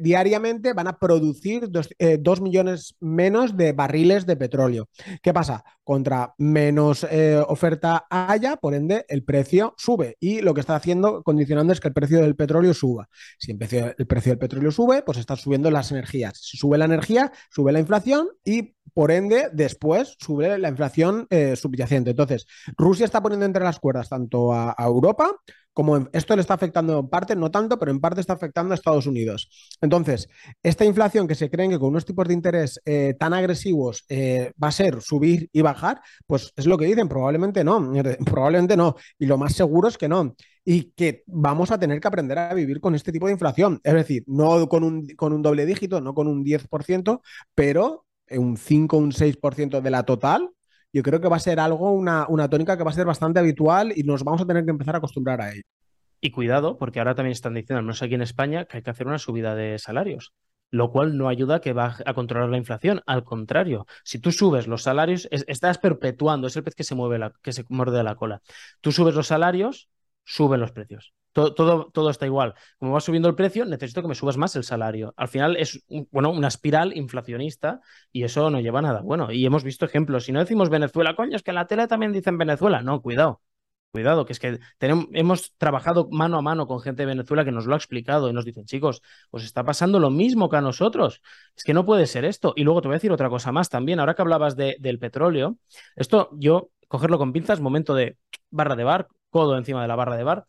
diariamente van a producir dos, millones menos de barriles de petróleo. ¿Qué pasa? Contra menos oferta haya, por ende, el precio sube. Y lo que está haciendo, condicionando, es que el precio del petróleo suba. Si el precio, el precio del petróleo sube, pues están subiendo las energías. Si sube la energía, sube la inflación y por ende después sube la inflación eh, subyacente. Entonces, Rusia está poniendo entre las cuerdas tanto a, Europa como esto le está afectando en parte, no tanto, pero en parte está afectando a Estados Unidos. Entonces, esta inflación que se creen que con unos tipos de interés eh, tan agresivos eh, va a ser subir y bajar, pues es lo que dicen, probablemente no, probablemente no. Y lo más seguro es que no y que vamos a tener que aprender a vivir con este tipo de inflación. Es decir, no con un, con un doble dígito, no con un 10%, pero un 5 o un 6% de la total, yo creo que va a ser algo, una, una tónica que va a ser bastante habitual y nos vamos a tener que empezar a acostumbrar a ello. Y cuidado, porque ahora también están diciendo, al menos aquí en España, que hay que hacer una subida de salarios, lo cual no ayuda a que va a controlar la inflación. Al contrario, si tú subes los salarios, estás perpetuando, es el pez que se mueve la, que se muerde la cola. Tú subes los salarios, suben los precios. Todo, todo, está igual. Como va subiendo el precio, necesito que me subas más el salario. Al final es bueno, una espiral inflacionista y eso no lleva a nada bueno. Y hemos visto ejemplos. Si no decimos Venezuela, coño, es que en la tele también dicen Venezuela. No, cuidado. Cuidado, que es que tenemos, hemos trabajado mano a mano con gente de Venezuela que nos lo ha explicado y nos dicen, chicos, os está pasando lo mismo que a nosotros. Es que no puede ser esto. Y luego te voy a decir otra cosa más también. Ahora que hablabas de, del petróleo, esto yo cogerlo con pinzas, momento de barra de bar, codo encima de la barra de bar.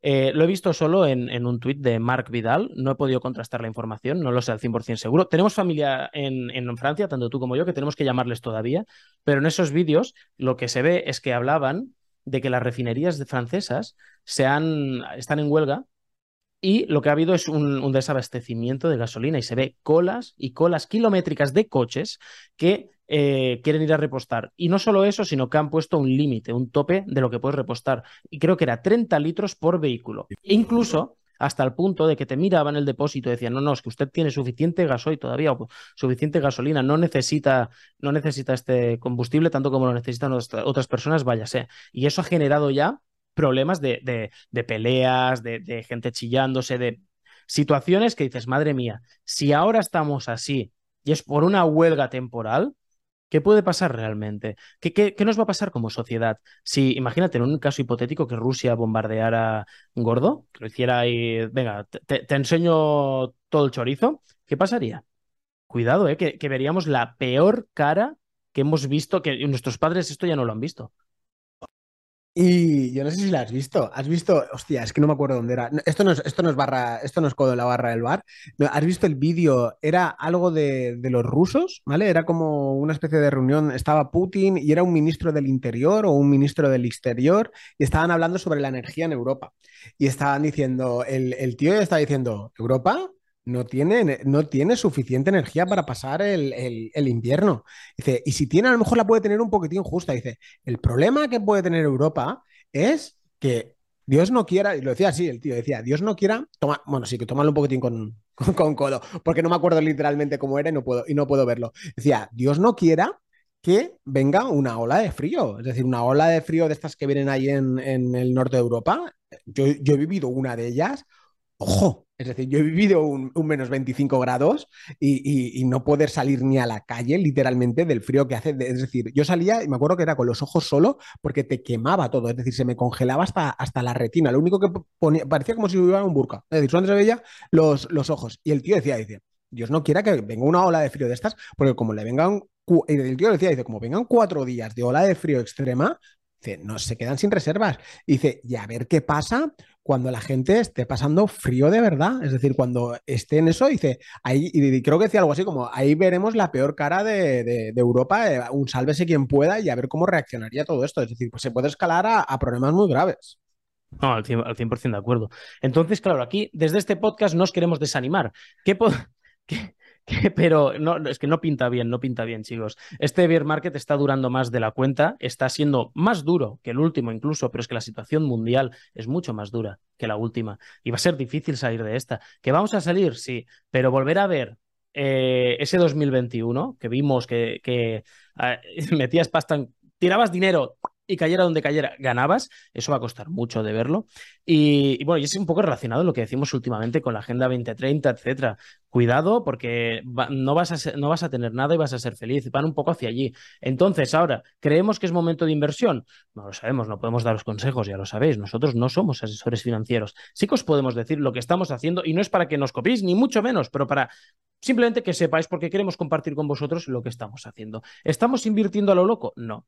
Eh, lo he visto solo en, un tuit de Marc Vidal, no he podido contrastar la información, no lo sé al 100% seguro. Tenemos familia en, Francia, tanto tú como yo, que tenemos que llamarles todavía, pero en esos vídeos lo que se ve es que hablaban de que las refinerías francesas se han, están en huelga y lo que ha habido es un, un desabastecimiento de gasolina y se ve colas y colas kilométricas de coches que eh, quieren ir a repostar. Y no solo eso, sino que han puesto un límite, un tope de lo que puedes repostar. Y creo que era 30 litros por vehículo. incluso hasta el punto de que te miraban el depósito y decían, no, no, es que usted tiene suficiente gasoil todavía, o suficiente gasolina, no necesita, no necesita este combustible tanto como lo necesitan otras personas, váyase. Y eso ha generado ya problemas de, de, peleas, de, de gente chillándose, de situaciones que dices, madre mía, si ahora estamos así y es por una huelga temporal, ¿Qué puede pasar realmente? ¿Qué, qué, nos va a pasar como sociedad? Si, imagínate, en un caso hipotético que Rusia bombardeara Gordo, que lo hiciera y, venga, te, enseño todo el chorizo, ¿qué pasaría? Cuidado, ¿eh? que, que veríamos la peor cara que hemos visto, que nuestros padres esto ya no lo han visto. Y yo no sé si la has visto. Has visto, hostia, es que no me acuerdo dónde era. Esto no es, esto no es barra, esto no es codo la barra del bar. ¿Has visto el vídeo? Era algo de, de, los rusos, ¿vale? Era como una especie de reunión. Estaba Putin y era un ministro del interior o un ministro del exterior y estaban hablando sobre la energía en Europa. Y estaban diciendo, el, el tío estaba diciendo, ¿Europa? No tiene, no tiene suficiente energía para pasar el, invierno. Dice, y si tiene, a lo mejor la puede tener un poquitín justa. Dice, el problema que puede tener Europa es que Dios no quiera, y lo decía así, el tío decía, Dios no quiera, toma, bueno, sí, que tomarlo un poquitín con, con, codo, porque no me acuerdo literalmente cómo era y no puedo, y no puedo verlo. Decía, Dios no quiera que venga una ola de frío, es decir, una ola de frío de estas que vienen ahí en, el norte de Europa. Yo, yo he vivido una de ellas. Ojo, es decir, yo he vivido un, menos 25 grados y, no poder salir ni a la calle, literalmente, del frío que hace. Es decir, yo salía y me acuerdo que era con los ojos solo porque te quemaba todo. Es decir, se me congelaba hasta, hasta la retina. Lo único que parecía como si hubiera un burka. Es decir, solamente se veía los, los ojos. Y el tío decía, dice, Dios no quiera que venga una ola de frío de estas, porque como le vengan, el tío decía, dice, como vengan cuatro días de ola de frío extrema, Dice, no, se quedan sin reservas. dice, y a ver qué pasa cuando la gente esté pasando frío de verdad. Es decir, cuando esté en eso, dice, ahí, y creo que decía algo así como, ahí veremos la peor cara de, Europa, eh, un sálvese quien pueda y a ver cómo reaccionaría todo esto. Es decir, pues se puede escalar a, problemas muy graves. No, al 100%, al 100 de acuerdo. Entonces, claro, aquí desde este podcast nos queremos desanimar. ¿Qué, ¿Qué, pero no, es que no pinta bien, no pinta bien, chicos. Este bear market está durando más de la cuenta, está siendo más duro que el último incluso, pero es que la situación mundial es mucho más dura que la última y va a ser difícil salir de esta. ¿Que vamos a salir? Sí, pero volver a ver eh, ese 2021 que vimos que, que ah, metías pasta, tirabas dinero y cayera donde cayera, ganabas. Eso va a costar mucho de verlo. Y, bueno, y es un poco relacionado lo que decimos últimamente con la Agenda 2030, etcétera. Cuidado porque no, vas a no vas a tener nada y vas a ser feliz. Van un poco hacia allí. Entonces, ahora, ¿creemos que es momento de inversión? No lo sabemos, no podemos daros consejos, ya lo sabéis. Nosotros no somos asesores financieros. Sí que os podemos decir lo que estamos haciendo y no es para que nos copiéis, ni mucho menos, pero para simplemente que sepáis porque queremos compartir con vosotros lo que estamos haciendo. ¿Estamos invirtiendo a lo loco? No.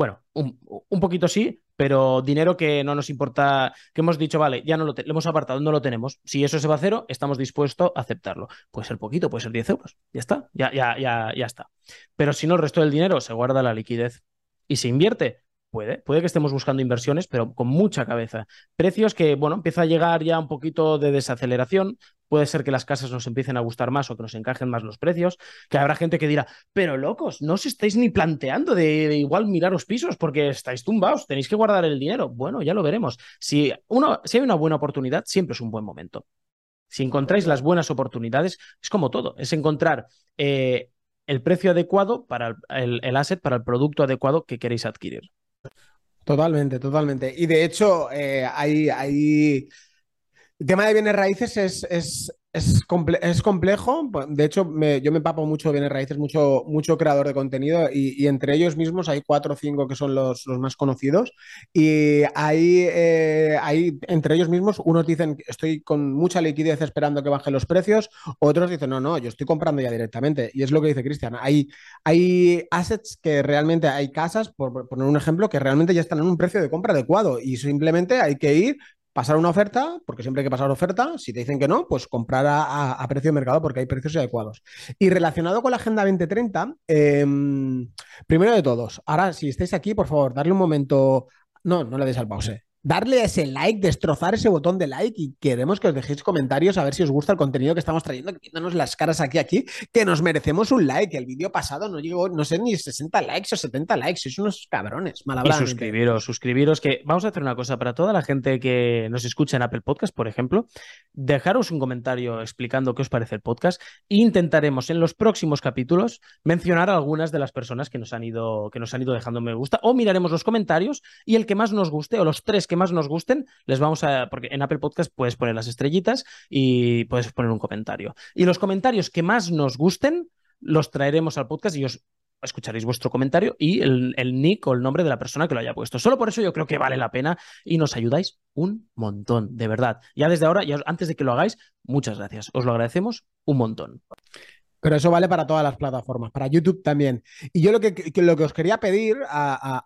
Bueno, un, poquito sí, pero dinero que no nos importa, que hemos dicho, vale, ya no lo, hemos apartado, no lo tenemos. Si eso se va a cero, estamos dispuestos a aceptarlo. Puede ser poquito, puede ser 10 euros. Ya está, ya, ya, ya, ya está. Pero si no, el resto del dinero se guarda la liquidez y se invierte. Puede, puede que estemos buscando inversiones, pero con mucha cabeza. Precios que, bueno, empieza a llegar ya un poquito de desaceleración. Puede ser que las casas nos empiecen a gustar más o que nos encajen más los precios. Que habrá gente que dirá, pero locos, no os estáis ni planteando de, igual miraros pisos porque estáis tumbados, tenéis que guardar el dinero. Bueno, ya lo veremos. Si, uno, si hay una buena oportunidad, siempre es un buen momento. Si encontráis las buenas oportunidades, es como todo, es encontrar eh, el precio adecuado para el asset, para el producto adecuado que queréis adquirir. Totalmente, totalmente. Y de hecho, eh, hay, hay... El tema de bienes raíces es, es, es, complejo. De hecho, yo me papo mucho bienes raíces, mucho, mucho creador de contenido y, entre ellos mismos hay cuatro o cinco que son los, más conocidos. Y hay, eh, hay, entre ellos mismos, unos dicen estoy con mucha liquidez esperando que bajen los precios, otros dicen no, no, yo estoy comprando ya directamente. Y es lo que dice Cristian. Hay, hay assets que realmente, hay casas, por poner un ejemplo, que realmente ya están en un precio de compra adecuado y simplemente hay que ir, pasar una oferta, porque siempre hay que pasar oferta. Si te dicen que no, pues comprar a, precio de mercado porque hay precios adecuados. Y relacionado con la Agenda 2030, em, primero de todos, ahora si estáis aquí, por favor, darle un momento. No, no le deis al pause darle ese like, destrozar ese botón de like y queremos que os dejéis comentarios a ver si os gusta el contenido que estamos trayendo, viéndonos las caras aquí, aquí, que nos merecemos un like. El vídeo pasado no llegó, no sé, ni 60 likes o 70 likes, sois unos cabrones, Y suscribiros, suscribiros, que vamos a hacer una cosa para toda la gente que nos escucha en Apple Podcast, por ejemplo, dejaros un comentario explicando qué os parece el podcast. E intentaremos en los próximos capítulos mencionar a algunas de las personas que nos han ido, que nos han ido dejando me gusta o miraremos los comentarios y el que más nos guste o los tres que más nos gusten, les vamos a. Porque en Apple Podcast puedes poner las estrellitas y puedes poner un comentario. Y los comentarios que más nos gusten, los traeremos al podcast y os escucharéis vuestro comentario y el, nick o el nombre de la persona que lo haya puesto. Solo por eso yo creo que vale la pena y nos ayudáis un montón, de verdad. Ya desde ahora, ya antes de que lo hagáis, muchas gracias. Os lo agradecemos un montón. Pero eso vale para todas las plataformas, para YouTube también. Y yo lo que, lo que os quería pedir a,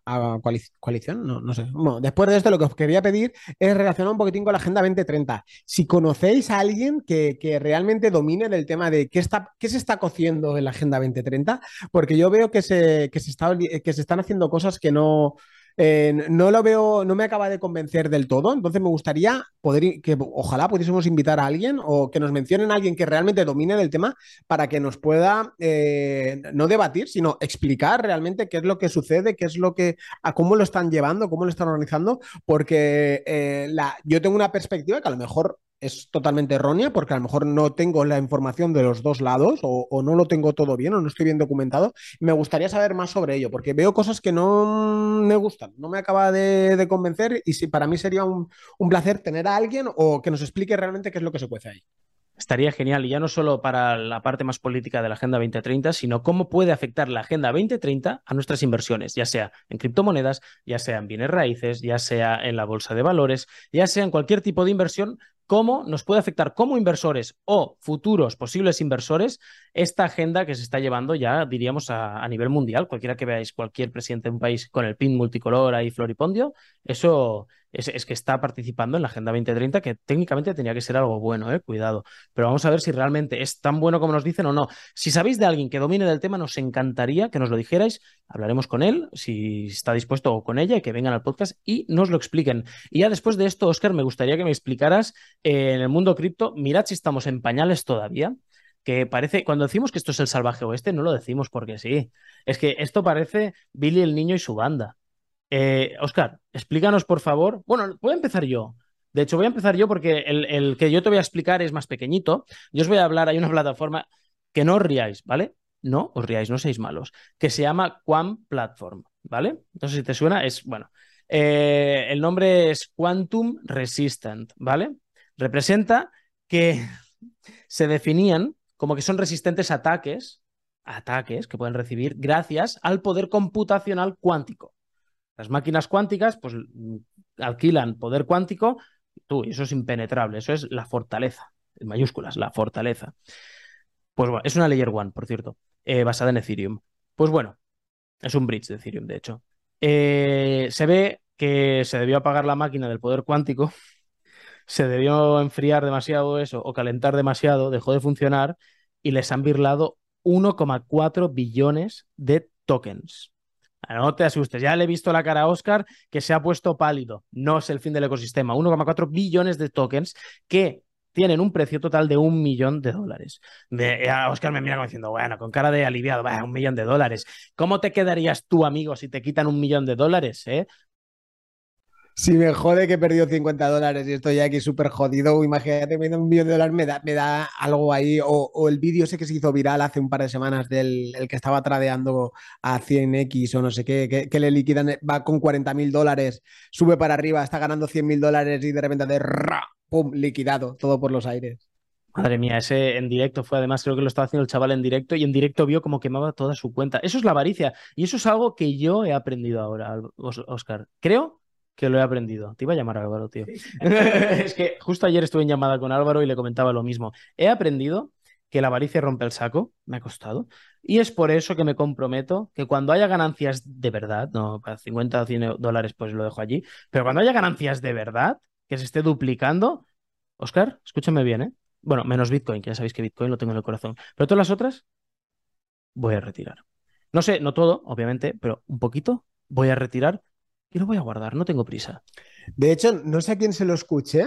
coalición, no, no sé. Después de esto, lo que os quería pedir es relacionar un poquitín con la Agenda 2030. Si conocéis a alguien que, realmente domine el tema de qué, está, qué se está cociendo en la Agenda 2030, porque yo veo que se, que se, está, que se están haciendo cosas que no, eh, no lo veo, no me acaba de convencer del todo, entonces me gustaría poder, que ojalá pudiésemos invitar a alguien o que nos mencionen a alguien que realmente domine del tema para que nos pueda eh, no debatir, sino explicar realmente qué es lo que sucede, qué es lo que, a cómo lo están llevando, cómo lo están organizando, porque eh, yo tengo una perspectiva que a lo mejor es totalmente errónea porque a lo mejor no tengo la información de los dos lados o, no lo tengo todo bien o no estoy bien documentado. Me gustaría saber más sobre ello porque veo cosas que no me gustan, no me acaba de, convencer y si para mí sería un, un, placer tener a alguien o que nos explique realmente qué es lo que se cuece ahí. Estaría genial, y ya no solo para la parte más política de la Agenda 2030, sino cómo puede afectar la Agenda 2030 a nuestras inversiones, ya sea en criptomonedas, ya sea en bienes raíces, ya sea en la bolsa de valores, ya sea en cualquier tipo de inversión, cómo nos puede afectar como inversores o futuros posibles inversores esta agenda que se está llevando ya, diríamos, a, nivel mundial. Cualquiera que veáis, cualquier presidente de un país con el pin multicolor ahí floripondio, eso es, que está participando en la Agenda 2030, que técnicamente tenía que ser algo bueno, ¿eh? cuidado. Pero vamos a ver si realmente es tan bueno como nos dicen o no. Si sabéis de alguien que domine del tema, nos encantaría que nos lo dijerais. Hablaremos con él, si está dispuesto o con ella, que vengan al podcast y nos lo expliquen. Y ya después de esto, Oscar, me gustaría que me explicaras en el mundo cripto, mirad si estamos en pañales todavía que parece, cuando decimos que esto es el salvaje oeste, no lo decimos porque sí. Es que esto parece Billy el niño y su banda. Eh, Oscar, explícanos por favor. Bueno, voy a empezar yo. De hecho, voy a empezar yo porque el, que yo te voy a explicar es más pequeñito. Yo os voy a hablar, hay una plataforma que no os riáis, ¿vale? No os riáis, no seáis malos, que se llama Quam Platform, ¿vale? Entonces, si te suena, es, bueno, eh, el nombre es Quantum Resistant, ¿vale? Representa que se definían como que son resistentes a ataques, ataques que pueden recibir gracias al poder computacional cuántico. Las máquinas cuánticas, pues alquilan poder cuántico, tú, y eso es impenetrable, eso es la fortaleza, en mayúsculas, la fortaleza. Pues bueno, es una Layer One, por cierto, eh, basada en Ethereum. Pues bueno, es un bridge de Ethereum, de hecho. Eh, se ve que se debió apagar la máquina del poder cuántico, se debió enfriar demasiado eso o calentar demasiado, dejó de funcionar y les han birlado 1,4 billones de tokens. No te asustes, ya le he visto la cara a Oscar que se ha puesto pálido. No es el fin del ecosistema. 1,4 billones de tokens que tienen un precio total de un millón de dólares. De, Oscar me mira como diciendo, bueno, con cara de aliviado, un millón de dólares. ¿Cómo te quedarías tú, amigo, si te quitan un millón de dólares? Eh? Si me jode que he perdido 50 dólares y estoy aquí súper jodido, imagínate, me da un millón de dólares, me da, me da algo ahí. O, el vídeo ese que se hizo viral hace un par de semanas del el que estaba tradeando a 100x o no sé qué, que, le liquidan, va con 40 mil dólares, sube para arriba, está ganando 100 mil dólares y de repente de ra, pum, liquidado, todo por los aires. Madre mía, ese en directo fue además, creo que lo estaba haciendo el chaval en directo y en directo vio como quemaba toda su cuenta. Eso es la avaricia y eso es algo que yo he aprendido ahora, Oscar. Creo que lo he aprendido. Te iba a llamar Álvaro, tío. es que justo ayer estuve en llamada con Álvaro y le comentaba lo mismo. He aprendido que la avaricia rompe el saco, me ha costado, y es por eso que me comprometo que cuando haya ganancias de verdad, no, para 50 o 100 dólares pues lo dejo allí, pero cuando haya ganancias de verdad, que se esté duplicando, Oscar, escúchame bien, ¿eh? Bueno, menos Bitcoin, que ya sabéis que Bitcoin lo tengo en el corazón, pero todas las otras voy a retirar. No sé, no todo, obviamente, pero un poquito voy a retirar y lo voy a guardar, no tengo prisa. De hecho, no sé a quién se lo escuché.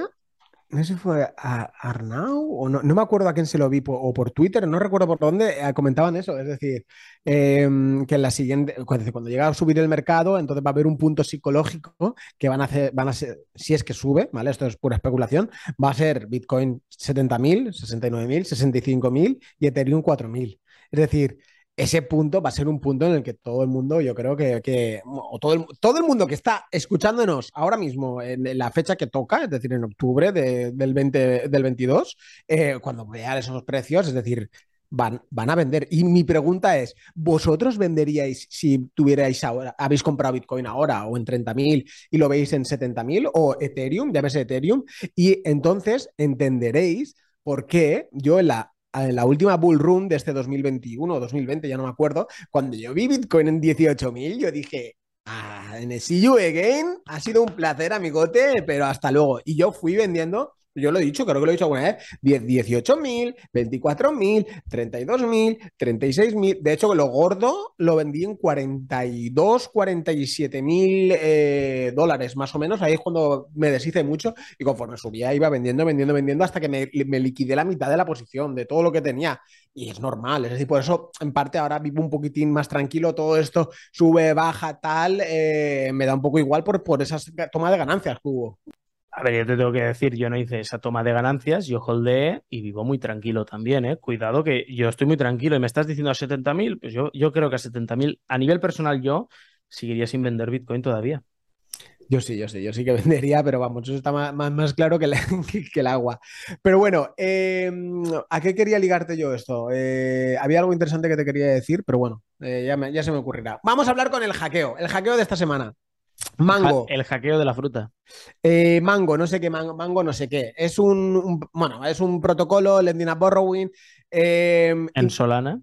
No sé si fue a Arnau o no, no me acuerdo a quién se lo vi o por Twitter, no recuerdo por dónde, eh, comentaban eso. Es decir, em, que en la siguiente, cuando, cuando llega a subir el mercado, entonces va a haber un punto psicológico que van a hacer, van a ser, si es que sube, ¿vale? Esto es pura especulación, va a ser Bitcoin 70.000, 69.000, 65.000 y Ethereum 4.000. Es decir, ese punto va a ser un punto en el que todo el mundo, yo creo que, o todo, el, todo el mundo que está escuchándonos ahora mismo en, la fecha que toca, es decir, en octubre del, 20, del 22, eh, cuando vean esos precios, es decir, van, van a vender. Y mi pregunta es, ¿vosotros venderíais si tuvierais ahora, habéis comprado Bitcoin ahora o en 30.000 y lo veis en 70.000 o Ethereum, llámese Ethereum, y entonces entenderéis por qué yo en la en la última bull run de este 2021 o 2020, ya no me acuerdo, cuando yo vi Bitcoin en 18.000, yo dije, ah, en see you again, ha sido un placer, amigote, pero hasta luego. Y yo fui vendiendo yo lo he dicho, creo que lo he dicho alguna vez, 18.000, 24.000, 32.000, 36.000. De hecho, lo gordo lo vendí en 42, 47 mil eh, dólares, más o menos. Ahí es cuando me deshice mucho y conforme subía iba vendiendo, vendiendo, vendiendo hasta que me, me liquidé la mitad de la posición, de todo lo que tenía. Y es normal, es decir, por eso en parte ahora vivo un poquitín más tranquilo, todo esto sube, baja, tal, eh, me da un poco igual por, por esa toma de ganancias que hubo. A ver, yo te tengo que decir, yo no hice esa toma de ganancias, yo holdeé y vivo muy tranquilo también, ¿eh? Cuidado que yo estoy muy tranquilo y me estás diciendo a 70.000, pues yo, yo creo que a 70.000, a nivel personal yo seguiría sin vender Bitcoin todavía. Yo sí, yo sí, yo sí que vendería, pero vamos, eso está más, más, claro que, el agua. Pero bueno, em, ¿a qué quería ligarte yo esto? Eh, había algo interesante que te quería decir, pero bueno, eh, ya, ya se me ocurrirá. Vamos a hablar con el hackeo, el hackeo de esta semana. Mango. el hackeo de la fruta. Eh, mango, no sé qué, mango, mango, no sé qué. Es un, bueno, es un protocolo, Lending up Borrowing. Em, en Solana.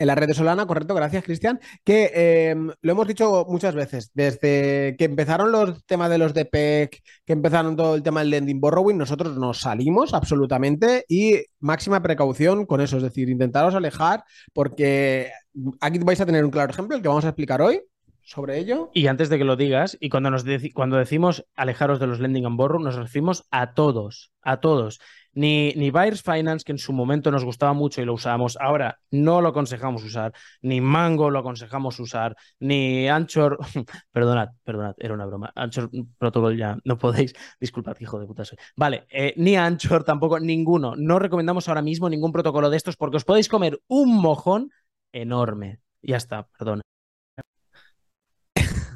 En la red de Solana, correcto, gracias Cristian, que em, lo hemos dicho muchas veces, desde que empezaron los temas de los DPEC, que empezaron todo el tema del lending borrowing, nosotros nos salimos absolutamente y máxima precaución con eso, es decir, intentaros alejar porque aquí vais a tener un claro ejemplo, el que vamos a explicar hoy, sobre ello. Y antes de que lo digas, y cuando, nos cuando decimos alejaros de los lending and borrow, nos referimos a todos, a todos. Ni, ni Buyers Finance, que en su momento nos gustaba mucho y lo usábamos, ahora no lo aconsejamos usar, ni Mango lo aconsejamos usar, ni Anchor, perdonad, perdonad, era una broma, Anchor Protocol ya no podéis, disculpad, hijo de puta soy. Vale, eh, ni Anchor tampoco, ninguno, no recomendamos ahora mismo ningún protocolo de estos porque os podéis comer un mojón enorme. Ya está, perdón.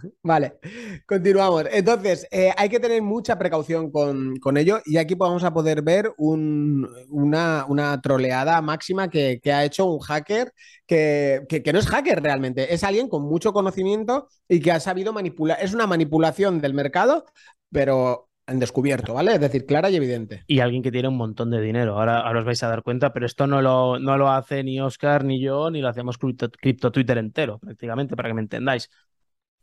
Vale, continuamos. Entonces, eh, hay que tener mucha precaución con, ello y aquí vamos a poder ver una, troleada máxima que, ha hecho un hacker que, no es hacker realmente, es alguien con mucho conocimiento y que ha sabido manipular. Es una manipulación del mercado, pero en descubierto, ¿vale? Es decir, clara y evidente. Y alguien que tiene un montón de dinero. Ahora, ahora os vais a dar cuenta, pero esto no lo, no lo hace ni Oscar ni yo, ni lo hacemos cripto Twitter entero, prácticamente, para que me entendáis.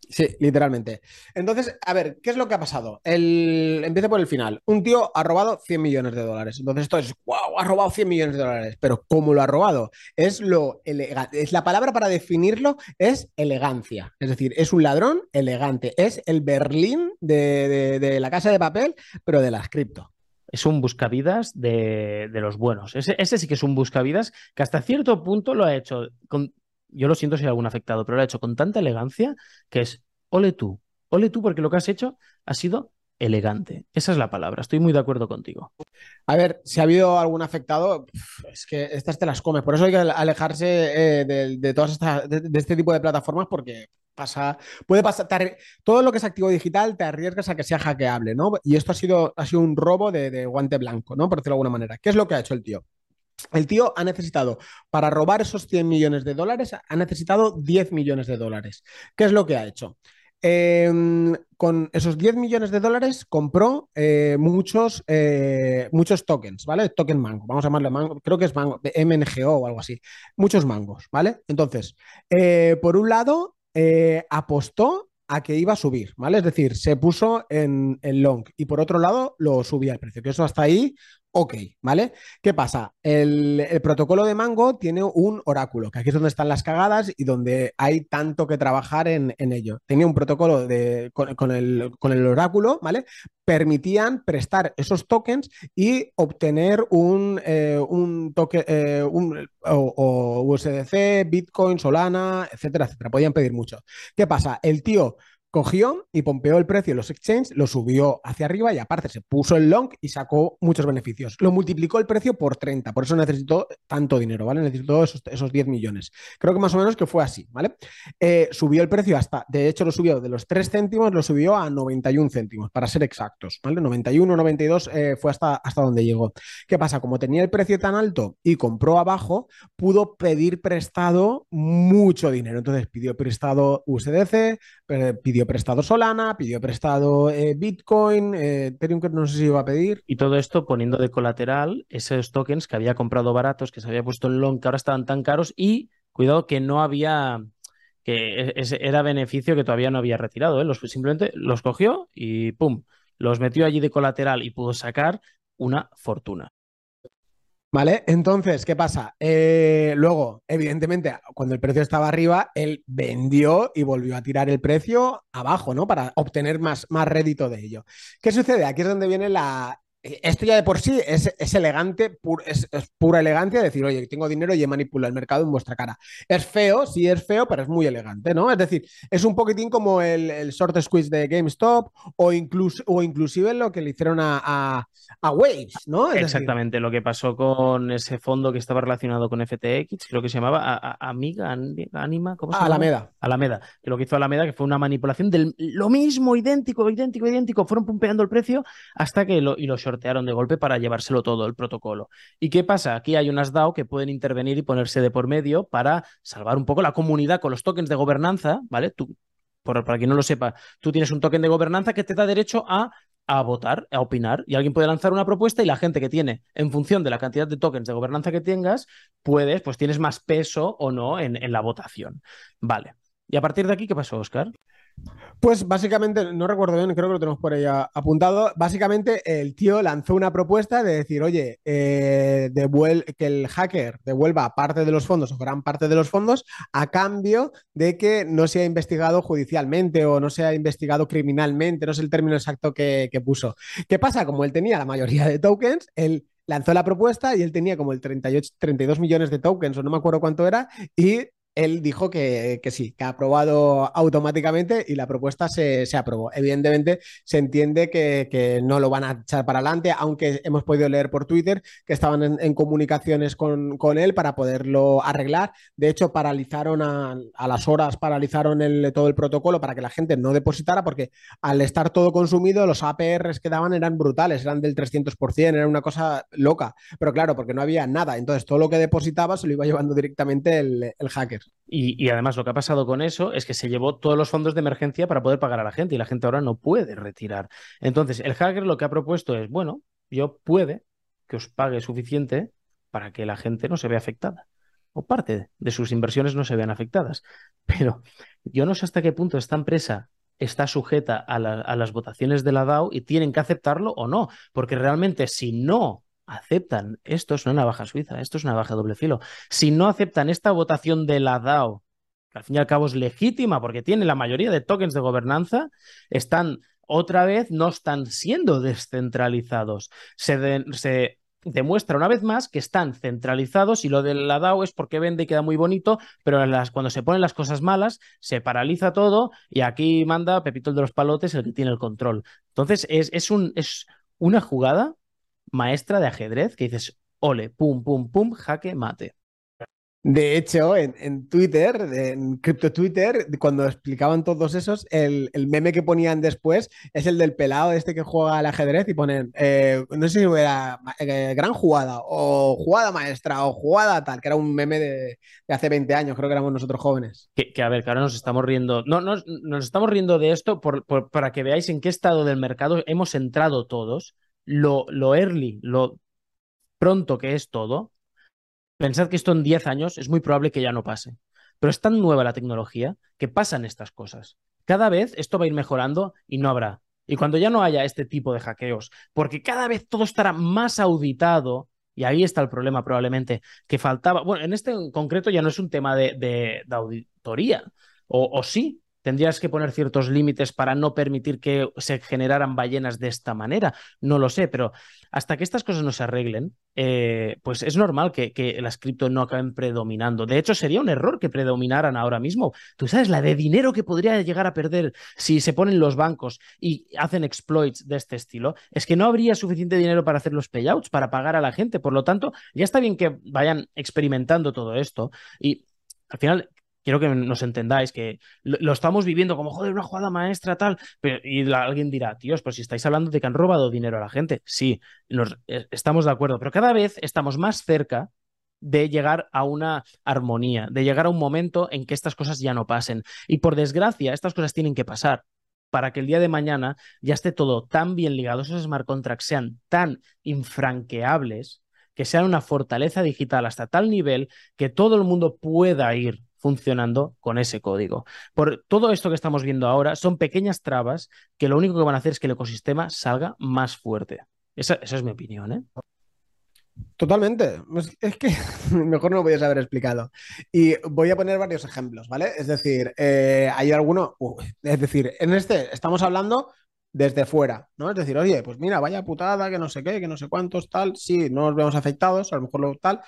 Sí, literalmente. Entonces, a ver, ¿qué es lo que ha pasado? El... Empieza por el final. Un tío ha robado 100 millones de dólares. Entonces, esto es, wow, ha robado 100 millones de dólares. Pero ¿cómo lo ha robado? Es lo elegante. La palabra para definirlo es elegancia. Es decir, es un ladrón elegante. Es el Berlín de, la casa de papel, pero de las cripto. Es un buscavidas de, de los buenos. Ese, ese, sí que es un buscavidas que hasta cierto punto lo ha hecho con yo lo siento si hay algún afectado, pero lo ha hecho con tanta elegancia que es, ole tú, ole tú porque lo que has hecho ha sido elegante. Esa es la palabra, estoy muy de acuerdo contigo. A ver, si ha habido algún afectado, es que estas te las comes, por eso hay que alejarse eh, de, todas estas, de, este tipo de plataformas porque pasa, puede pasar, todo lo que es activo digital te arriesgas a que sea hackeable, ¿no? Y esto ha sido, ha sido un robo de, de guante blanco, ¿no? Por decirlo de alguna manera. ¿Qué es lo que ha hecho el tío? El tío ha necesitado, para robar esos 100 millones de dólares, ha necesitado 10 millones de dólares. ¿Qué es lo que ha hecho? Em, con esos 10 millones de dólares compró eh, muchos, eh, muchos tokens, ¿vale? Token mango, vamos a llamarle mango, creo que es mango, MNGO o algo así. Muchos mangos, ¿vale? Entonces, eh, por un lado, apostó a que iba a subir, ¿vale? Es decir, se puso en, el long y por otro lado lo subía el precio, que eso hasta ahí Ok, ¿vale? ¿Qué pasa? El, protocolo de Mango tiene un oráculo, que aquí es donde están las cagadas y donde hay tanto que trabajar en, ello. Tenía un protocolo de, con, el, oráculo, ¿vale? Permitían prestar esos tokens y obtener un, eh, un toque, eh, o, USDC, Bitcoin, Solana, etcétera, etcétera. Podían pedir mucho. ¿Qué pasa? El tío cogió y pompeó el precio en los exchanges, lo subió hacia arriba y aparte se puso el long y sacó muchos beneficios. Lo multiplicó el precio por 30, por eso necesitó tanto dinero, ¿vale? Necesitó esos, esos 10 millones. Creo que más o menos que fue así, ¿vale? Eh, subió el precio hasta, de hecho lo subió de los 3 céntimos, lo subió a 91 céntimos, para ser exactos, ¿vale? 91, 92 eh, fue hasta, hasta donde llegó. ¿Qué pasa? Como tenía el precio tan alto y compró abajo, pudo pedir prestado mucho dinero. Entonces pidió prestado USDC, pidió pidió prestado Solana, pidió prestado eh, Bitcoin, eh, Ethereum que no sé si iba a pedir. Y todo esto poniendo de colateral esos tokens que había comprado baratos, que se había puesto en long, que ahora estaban tan caros y cuidado que no había que era beneficio que todavía no había retirado. ¿eh? Los, simplemente los cogió y ¡pum! Los metió allí de colateral y pudo sacar una fortuna. ¿Vale? Entonces, ¿qué pasa? Eh, luego, evidentemente, cuando el precio estaba arriba, él vendió y volvió a tirar el precio abajo, ¿no? Para obtener más, más rédito de ello. ¿Qué sucede? Aquí es donde viene la, esto ya de por sí es, elegante, es, pura elegancia decir, oye, tengo dinero y he manipulado el mercado en vuestra cara. Es feo, sí es feo, pero es muy elegante, ¿no? Es decir, es un poquitín como el, short squeeze de GameStop o, incluso, o inclusive lo que le hicieron a, Waves, ¿no? Exactamente, lo que pasó con ese fondo que estaba relacionado con FTX, creo que se llamaba Amiga, Anima, ¿cómo se llama? Alameda. Alameda, que lo que hizo Alameda, que fue una manipulación del lo mismo, idéntico, idéntico, idéntico, fueron pumpeando el precio hasta que lo, y lo sortearon de golpe para llevárselo todo el protocolo. ¿Y qué pasa? Aquí hay unas DAO que pueden intervenir y ponerse de por medio para salvar un poco la comunidad con los tokens de gobernanza, ¿vale? Tú para quien no lo sepa, tú tienes un token de gobernanza que te da derecho a a votar, a opinar, y alguien puede lanzar una propuesta y la gente que tiene, en función de la cantidad de tokens de gobernanza que tengas, puedes, pues tienes más peso o no en, en la votación. Vale. Y a partir de aquí, ¿qué pasó, Oscar? Pues básicamente, no recuerdo bien, creo que lo tenemos por ahí apuntado. Básicamente, el tío lanzó una propuesta de decir, oye, eh, que el hacker devuelva parte de los fondos o gran parte de los fondos a cambio de que no sea investigado judicialmente o no sea investigado criminalmente, no es el término exacto que, que puso. ¿Qué pasa? Como él tenía la mayoría de tokens, él lanzó la propuesta y él tenía como el 38, 32 millones de tokens o no me acuerdo cuánto era y él dijo que, sí, que ha aprobado automáticamente y la propuesta se, aprobó. Evidentemente, se entiende que, no lo van a echar para adelante, aunque hemos podido leer por Twitter que estaban en, comunicaciones con, él para poderlo arreglar. De hecho, paralizaron a, las horas, paralizaron todo el protocolo para que la gente no depositara, porque al estar todo consumido, los APRs que daban eran brutales, eran del 300%, era una cosa loca. Pero claro, porque no había nada. Entonces, todo lo que depositaba se lo iba llevando directamente el hacker. Y, además lo que ha pasado con eso es que se llevó todos los fondos de emergencia para poder pagar a la gente y la gente ahora no puede retirar. Entonces, el hacker lo que ha propuesto es, bueno, yo puede que os pague suficiente para que la gente no se vea afectada o parte de sus inversiones no se vean afectadas. Pero yo no sé hasta qué punto esta empresa está sujeta a, a las votaciones de la DAO y tienen que aceptarlo o no, porque realmente si no aceptan, esto es una navaja suiza, esto es una navaja doble filo, si no aceptan esta votación de la DAO, que al fin y al cabo es legítima porque tiene la mayoría de tokens de gobernanza, están otra vez, no están siendo descentralizados. Se, demuestra una vez más que están centralizados y lo de la DAO es porque vende y queda muy bonito, pero cuando se ponen las cosas malas, se paraliza todo y aquí manda Pepito el de los Palotes el que tiene el control. Entonces es, es, un, es una jugada maestra de ajedrez que dices, ole, pum, pum, pum, jaque, mate. De hecho, en, Twitter, en Crypto Twitter, cuando explicaban todos esos, el, meme que ponían después es el del pelado este que juega al ajedrez y ponen, eh, no sé si era eh, gran jugada o jugada maestra o jugada tal, que era un meme de, hace 20 años, creo que éramos nosotros jóvenes. Que, a ver, que ahora nos estamos riendo, no, no nos estamos riendo de esto para que veáis en qué estado del mercado hemos entrado todos lo, lo early, lo pronto que es todo, pensad que esto en 10 años es muy probable que ya no pase. Pero es tan nueva la tecnología que pasan estas cosas. Cada vez esto va a ir mejorando y no habrá. Y cuando ya no haya este tipo de hackeos, porque cada vez todo estará más auditado, y ahí está el problema probablemente, que faltaba, bueno, en este en concreto ya no es un tema de, de, auditoría, o, o sí, ¿Tendrías que poner ciertos límites para no permitir que se generaran ballenas de esta manera? No lo sé, pero hasta que estas cosas no se arreglen, eh, pues es normal que, que las cripto no acaben predominando. De hecho, sería un error que predominaran ahora mismo. Tú sabes la de dinero que podría llegar a perder si se ponen los bancos y hacen exploits de este estilo. Es que no habría suficiente dinero para hacer los payouts, para pagar a la gente. Por lo tanto, ya está bien que vayan experimentando todo esto. Y al final, quiero que nos entendáis que lo, estamos viviendo como, joder, una jugada maestra, tal, pero, y alguien dirá, tíos, pero si estáis hablando de que han robado dinero a la gente, sí, nos, eh, estamos de acuerdo, pero cada vez estamos más cerca de llegar a una armonía, de llegar a un momento en que estas cosas ya no pasen. Y por desgracia, estas cosas tienen que pasar para que el día de mañana ya esté todo tan bien ligado, esos smart contracts sean tan infranqueables, que sean una fortaleza digital hasta tal nivel que todo el mundo pueda ir funcionando con ese código. Por todo esto que estamos viendo ahora son pequeñas trabas que lo único que van a hacer es que el ecosistema salga más fuerte. Esa, es mi opinión, ¿eh? Totalmente. Es que mejor no lo podías haber explicado. Y voy a poner varios ejemplos, ¿vale? Es decir, eh, hay alguno, es decir, en este estamos hablando desde fuera, ¿no? Es decir, oye, pues mira, vaya putada, que no sé qué, que no sé cuántos, tal, sí, no nos vemos afectados, a lo mejor lo tal,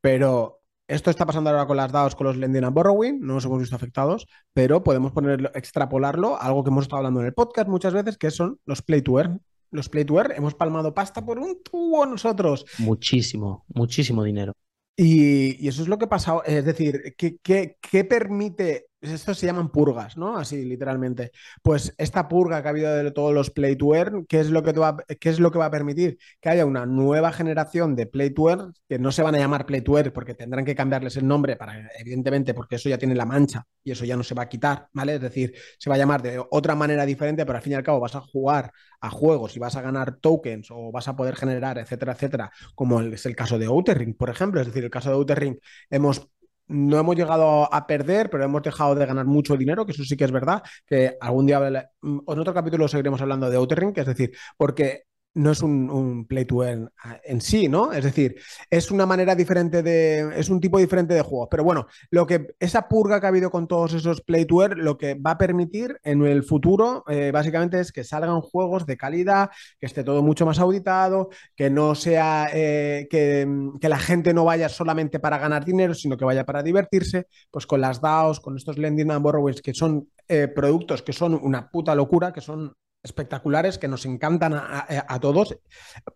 pero esto está pasando ahora con las DAOs, con los lending and borrowing, no nos hemos visto afectados, pero podemos ponerlo, extrapolarlo a algo que hemos estado hablando en el podcast muchas veces, que son los play to earn. Los play to earn, hemos palmado pasta por un tubo nosotros. Muchísimo, muchísimo dinero. Y, eso es lo que ha pasado. Es decir, ¿qué, qué, permite esto se llaman purgas, ¿no? Así, literalmente. Pues esta purga que ha habido de todos los Play to Earn, ¿qué es lo que, va, es lo que va a permitir? Que haya una nueva generación de Play to Earn, que no se van a llamar Play to Earn porque tendrán que cambiarles el nombre, para, evidentemente, porque eso ya tiene la mancha y eso ya no se va a quitar, ¿vale? Es decir, se va a llamar de otra manera diferente, pero al fin y al cabo vas a jugar a juegos y vas a ganar tokens o vas a poder generar, etcétera, etcétera, como es el caso de Outer Ring, por ejemplo. Es decir, el caso de Outer Ring, hemos no hemos llegado a perder, pero hemos dejado de ganar mucho dinero, que eso sí que es verdad, que algún día en otro capítulo seguiremos hablando de Outer Ring, que es decir, porque no es un, play to earn ah, en sí, ¿no? Es decir, es una manera diferente de. es un tipo diferente de juego. Pero bueno, lo que esa purga que ha habido con todos esos play to earn, lo que va a permitir en el futuro, eh, básicamente, es que salgan juegos de calidad, que esté todo mucho más auditado, que no sea eh, que, la gente no vaya solamente para ganar dinero, sino que vaya para divertirse, pues con las DAOs, con estos lending and borrowings, que son eh, productos que son una puta locura, que son espectaculares que nos encantan a, todos.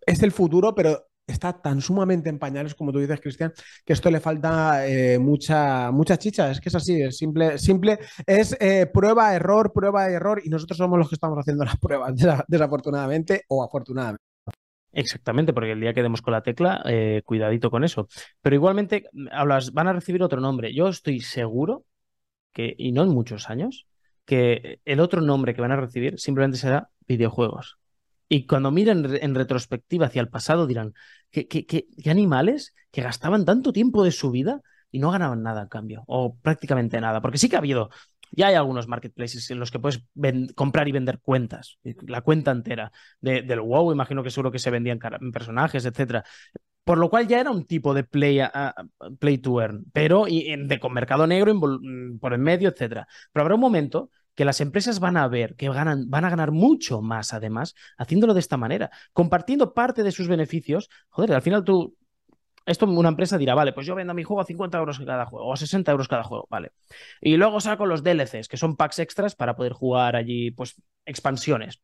Es el futuro, pero está tan sumamente en pañales, como tú dices, Cristian, que esto le falta eh, mucha, mucha chicha. Es que es así, es simple, simple, es eh, prueba, error, prueba, error, y nosotros somos los que estamos haciendo las pruebas, desafortunadamente o afortunadamente. Exactamente, porque el día que demos con la tecla, eh, cuidadito con eso. Pero igualmente, hablas, van a recibir otro nombre. Yo estoy seguro que, y no en muchos años, que el otro nombre que van a recibir simplemente será videojuegos. Y cuando miren en retrospectiva hacia el pasado dirán, ¿qué, qué, animales que gastaban tanto tiempo de su vida y no ganaban nada en cambio? O prácticamente nada. Porque sí que ha habido, ya hay algunos marketplaces en los que puedes comprar y vender cuentas, la cuenta entera del WoW, imagino que seguro que se vendían personajes, etcétera por lo cual ya era un tipo de play, play to earn, pero de, con mercado negro mm, por en medio, etcétera. Pero habrá un momento que las empresas van a ver que ganan, van a ganar mucho más, además, haciéndolo de esta manera, compartiendo parte de sus beneficios. Joder, al final tú, esto una empresa dirá, vale, pues yo vendo mi juego a 50 euros cada juego o a 60 euros cada juego, vale. Y luego saco los DLCs, que son packs extras para poder jugar allí, pues, expansiones.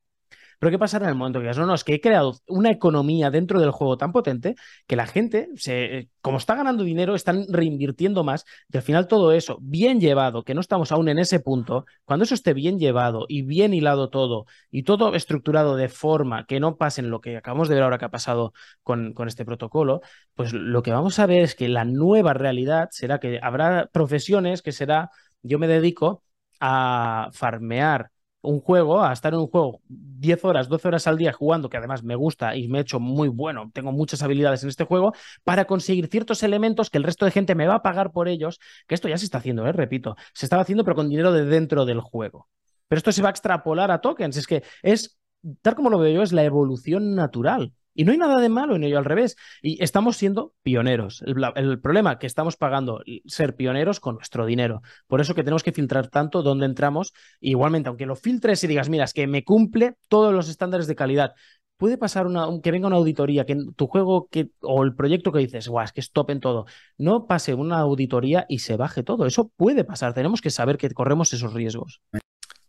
Pero ¿qué pasará en el momento que digas, no, no, es que he creado una economía dentro del juego tan potente que la gente, se, como está ganando dinero, están reinvirtiendo más y al final todo eso, bien llevado, que no estamos aún en ese punto, cuando eso esté bien llevado y bien hilado todo y todo estructurado de forma que no pase en lo que acabamos de ver ahora que ha pasado con, con este protocolo, pues lo que vamos a ver es que la nueva realidad será que habrá profesiones que será, yo me dedico a farmear un juego, a estar en un juego 10 horas, 12 horas al día jugando, que además me gusta y me he hecho muy bueno, tengo muchas habilidades en este juego, para conseguir ciertos elementos que el resto de gente me va a pagar por ellos, que esto ya se está haciendo, ¿eh? repito, se estaba haciendo pero con dinero de dentro del juego. Pero esto se va a extrapolar a tokens, es que es, tal como lo veo yo, es la evolución natural. Y no hay nada de malo en ello, al revés. Y estamos siendo pioneros. El, problema que estamos pagando ser pioneros con nuestro dinero. Por eso que tenemos que filtrar tanto dónde entramos. igualmente, aunque lo filtres y digas, mira, es que me cumple todos los estándares de calidad. Puede pasar una, que venga una auditoría, que tu juego que, o el proyecto que dices, guau, es que es top en todo, no pase una auditoría y se baje todo. Eso puede pasar. Tenemos que saber que corremos esos riesgos.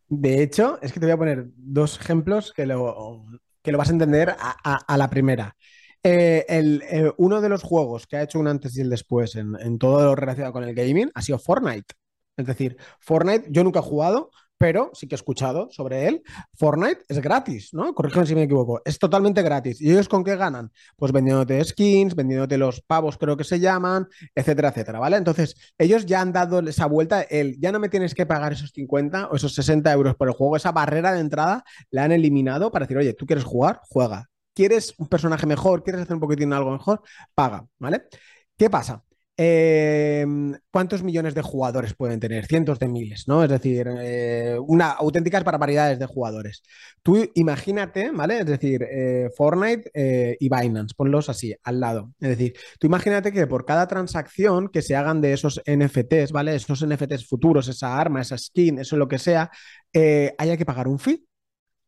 De hecho, es que te voy a poner dos ejemplos que lo, que lo vas a entender a, la primera. Eh, el, eh, uno de los juegos que ha hecho un antes y el después en, en, todo lo relacionado con el gaming ha sido Fortnite. Es decir, Fortnite yo nunca he jugado, pero sí que he escuchado sobre él. Fortnite es gratis, ¿no? Corrígeme si me equivoco. Es totalmente gratis. ¿Y ellos con qué ganan? Pues vendiéndote skins, vendiéndote los pavos, creo que se llaman, etcétera, etcétera, ¿vale? Entonces, ellos ya han dado esa vuelta. El, ya no me tienes que pagar esos 50 o esos 60 euros por el juego. Esa barrera de entrada la han eliminado para decir, oye, ¿tú quieres jugar? Juega. ¿Quieres un personaje mejor? ¿Quieres hacer un poquitín algo mejor? Paga, ¿vale? ¿Qué pasa? Em, ¿Cuántos millones de jugadores pueden tener? Cientos de miles, ¿no? Es decir, eh, una auténticas barbaridades de jugadores. Tú imagínate, ¿vale? Es decir, eh, Fortnite eh, y Binance, ponlos así, al lado. Es decir, tú imagínate que por cada transacción que se hagan de esos NFTs, ¿vale? Esos NFTs futuros, esa arma, esa skin, eso lo que sea, haya que pagar un fee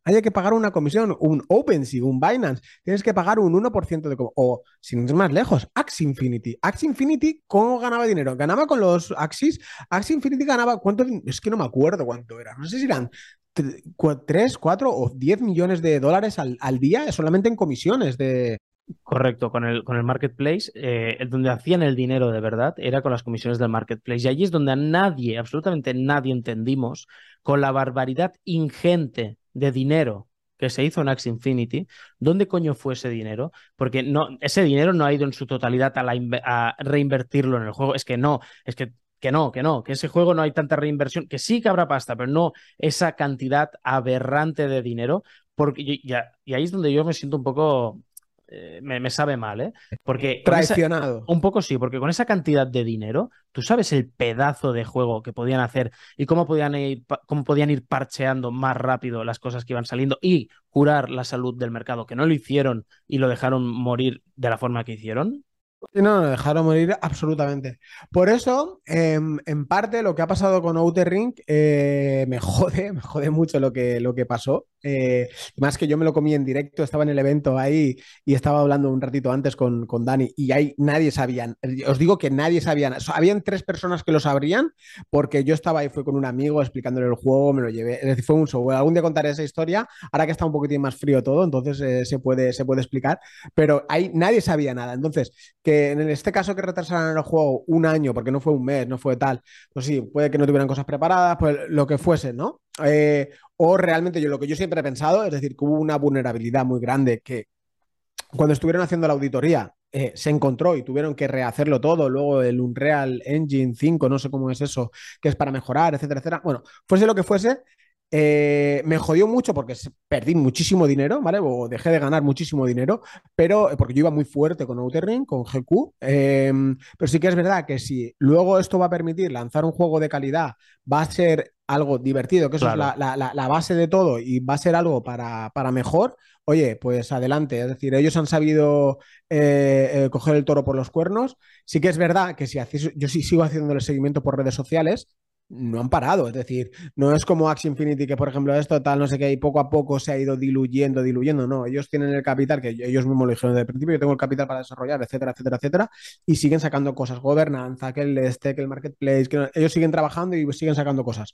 haya que pagar una comisión, un OpenSea, un Binance, tienes que pagar un 1% de... O, sin ir más lejos, Axie Infinity. Axie Infinity, ¿cómo ganaba dinero? Ganaba con los Axis. Axie Infinity ganaba, ¿cuánto? Es que no me acuerdo cuánto era. No sé si eran 3, 4 o 10 millones de dólares al, día solamente en comisiones de, Correcto, con el, con el marketplace, eh, donde hacían el dinero de verdad era con las comisiones del marketplace. Y allí es donde a nadie, absolutamente nadie entendimos, con la barbaridad ingente de dinero que se hizo en Axie Infinity, ¿dónde coño fue ese dinero? Porque no, ese dinero no ha ido en su totalidad a, a reinvertirlo en el juego. Es que no, es que que no, que no, que ese juego no hay tanta reinversión, que sí que habrá pasta, pero no esa cantidad aberrante de dinero, porque y, ahí es donde yo me siento un poco, eh, me, sabe mal, ¿eh? Porque traicionado. un poco sí, porque con esa cantidad de dinero, tú sabes el pedazo de juego que podían hacer y cómo podían ir, cómo podían ir parcheando más rápido las cosas que iban saliendo y curar la salud del mercado, que no lo hicieron y lo dejaron morir de la forma que hicieron. No, no, dejaron morir absolutamente. Por eso, em, en parte, lo que ha pasado con Outer Ring eh, me jode, me jode mucho lo que, lo que pasó. Eh, más que yo me lo comí en directo, estaba en el evento ahí y estaba hablando un ratito antes con, con Dani y ahí nadie sabía. Os digo que nadie sabía. Habían tres personas que lo sabrían porque yo estaba ahí, fue con un amigo explicándole el juego, me lo llevé. Es decir, fue un show. Algún día contaré esa historia. Ahora que está un poquitín más frío todo, entonces eh, se, puede, se puede explicar. Pero ahí nadie sabía nada. Entonces, que en este caso que retrasaran el juego un año, porque no fue un mes, no fue tal, pues sí, puede que no tuvieran cosas preparadas, pues lo que fuese, ¿no? Eh, o realmente yo lo que yo siempre he pensado, es decir, que hubo una vulnerabilidad muy grande que cuando estuvieron haciendo la auditoría eh, se encontró y tuvieron que rehacerlo todo, luego el Unreal Engine 5, no sé cómo es eso, que es para mejorar, etcétera, etcétera. Bueno, fuese lo que fuese, eh, me jodió mucho porque perdí muchísimo dinero, ¿vale? O dejé de ganar muchísimo dinero, pero eh, porque yo iba muy fuerte con Outer Ring, con GQ. Em, pero sí que es verdad que si luego esto va a permitir lanzar un juego de calidad, va a ser algo divertido, que eso es la, base de todo y va a ser algo para, mejor, oye, pues adelante. Es decir, ellos han sabido eh, coger el toro por los cuernos. Sí que es verdad que si yo sí sigo haciendo el seguimiento por redes sociales, no han parado. Es decir, no es como Axie Infinity, que por ejemplo esto tal, no sé qué, y poco a poco se ha ido diluyendo, diluyendo. No, ellos tienen el capital, que ellos mismos lo dijeron desde el principio, yo tengo el capital para desarrollar, etcétera, etcétera, etcétera, y siguen sacando cosas, gobernanza, que el este, que el marketplace, que ellos siguen trabajando y siguen sacando cosas.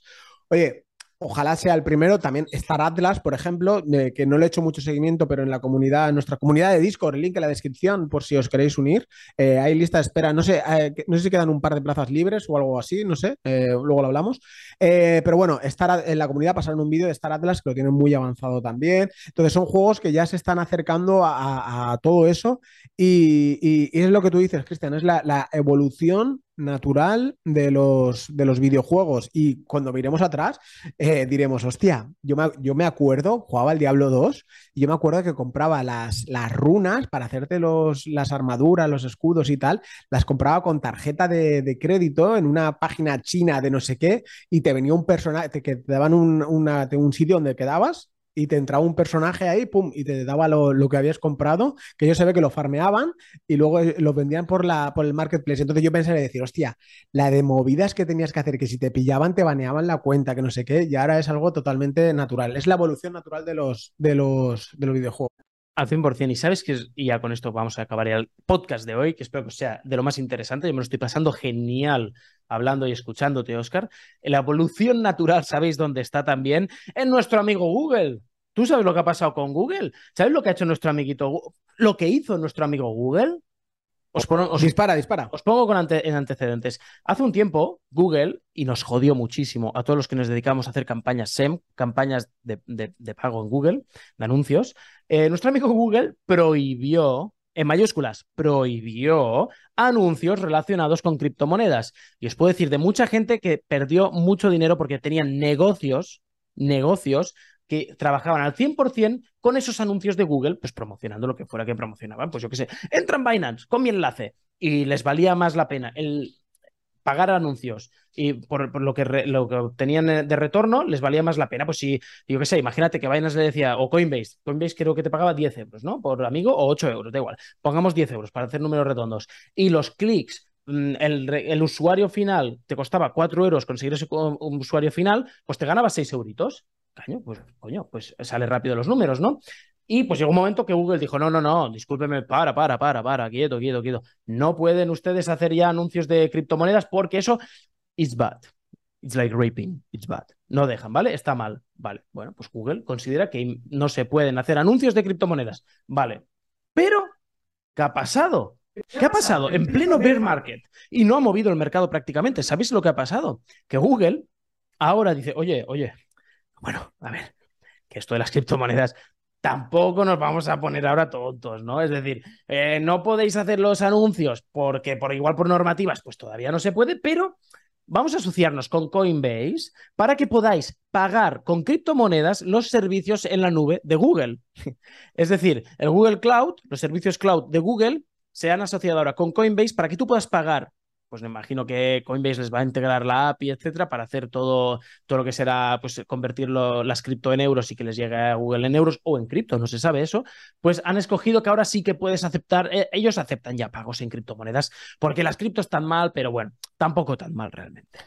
Oye, Ojalá sea el primero. También Star Atlas, por ejemplo, que no le he hecho mucho seguimiento, pero en la comunidad, en nuestra comunidad de Discord, el link en la descripción por si os queréis unir. Eh, hay lista de espera. No sé, eh, no sé si quedan un par de plazas libres o algo así, no sé. Eh, luego lo hablamos. pero bueno, Star, en la comunidad pasaron un vídeo de Star Atlas que lo tienen muy avanzado también. Entonces son juegos que ya se están acercando a, todo eso. Y, es lo que tú dices, Cristian, es la, la evolución natural de los, de los videojuegos. Y cuando miremos atrás, eh, diremos, hostia, yo me, yo me acuerdo, jugaba el Diablo 2, y yo me acuerdo que compraba las, las runas para hacerte los, las armaduras, los escudos y tal, las compraba con tarjeta de, crédito en una página china de no sé qué, y te venía un personaje, que te daban un, un sitio donde quedabas y te entraba un personaje ahí, pum, y te daba lo, que habías comprado, que yo ve que lo farmeaban y luego eh, lo vendían por, la, por el marketplace. Entonces yo pensé de decir, hostia, la de movidas que tenías que hacer, que si te pillaban te baneaban la cuenta, que no sé qué, y ahora es algo totalmente natural. Es la evolución natural de los, de los, de los videojuegos. Al 100%. Y sabes que, y ya con esto vamos a acabar el podcast de hoy, que espero que sea de lo más interesante. Yo me lo estoy pasando genial hablando y escuchándote, Oscar. La evolución natural, ¿sabéis dónde está también? En nuestro amigo Google. ¿Tú sabes lo que ha pasado con Google? ¿Sabes lo que ha hecho nuestro amiguito? ¿Lo que hizo nuestro amigo Google? Os, dispara, dispara. Os pongo con en antecedentes. Hace un tiempo, Google, y nos jodió muchísimo a todos los que nos dedicamos a hacer campañas SEM, campañas de, pago en Google, de anuncios, eh, nuestro amigo Google prohibió, en mayúsculas, prohibió anuncios relacionados con criptomonedas. Y os puedo decir de mucha gente que perdió mucho dinero porque tenían negocios, negocios que trabajaban al 100% con esos anuncios de Google, pues promocionando lo que fuera que promocionaban. Pues yo qué sé, entran Binance con mi enlace y les valía más la pena el pagar anuncios y por, lo, que lo que obtenían de retorno les valía más la pena. Pues si, yo qué sé, imagínate que Binance le decía, o Coinbase, Coinbase creo que te pagaba 10 euros, ¿no? Por amigo, o 8 euros, da igual. Pongamos 10 euros para hacer números redondos. Y los clics mm, el, el, usuario final te costaba 4 euros conseguir ese usuario final, pues te ganabas 6 euritos pues coño, pues sale rápido los números, ¿no? Y pues llegó un momento que Google dijo, no, no, no, discúlpeme, para, para, para, para, quieto, quieto, quieto. No pueden ustedes hacer ya anuncios de criptomonedas porque eso is bad. It's like raping, it's bad. No dejan, ¿vale? Está mal. Vale, bueno, pues Google considera que no se pueden hacer anuncios de criptomonedas. Vale. Pero ¿Qué ha pasado? ¿Qué ha pasado? En pleno bear market. Y no ha movido el mercado prácticamente. ¿Sabéis lo que ha pasado? Que Google ahora dice, oye, oye, bueno, a ver, que esto de las criptomonedas tampoco nos vamos a poner ahora tontos, ¿no? Es decir, eh, no podéis hacer los anuncios porque por igual por normativas, pues todavía no se puede, pero vamos a asociarnos con Coinbase para que podáis pagar con criptomonedas los servicios en la nube de Google. Es decir, el Google Cloud, los servicios cloud de Google se han asociado ahora con Coinbase para que tú puedas pagar pues me imagino que Coinbase les va a integrar la API, etcétera, para hacer todo, todo lo que será, pues convertirlo las cripto en euros y que les llegue a Google en euros o en cripto, no se sabe eso, pues han escogido que ahora sí que puedes aceptar, eh, ellos aceptan ya pagos en criptomonedas, porque las criptos están mal, pero bueno, tampoco tan mal realmente.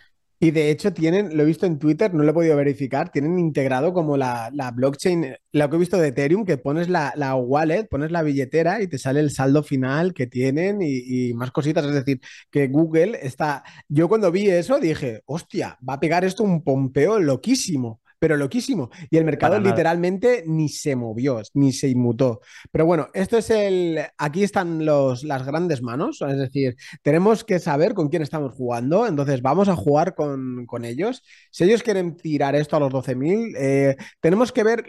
Y de hecho tienen, lo he visto en Twitter, no lo he podido verificar, tienen integrado como la, blockchain, lo que he visto de Ethereum, que pones la, wallet, pones la billetera y te sale el saldo final que tienen y, más cositas. Es decir, que Google está... Yo cuando vi eso dije, hostia, va a pegar esto un pompeo loquísimo pero loquísimo. Y el mercado literalmente ni se movió, ni se inmutó. Pero bueno, esto es el. Aquí están los, las grandes manos, es decir, tenemos que saber con quién estamos jugando. Entonces, vamos a jugar con, ellos. Si ellos quieren tirar esto a los 12.000, eh, tenemos que ver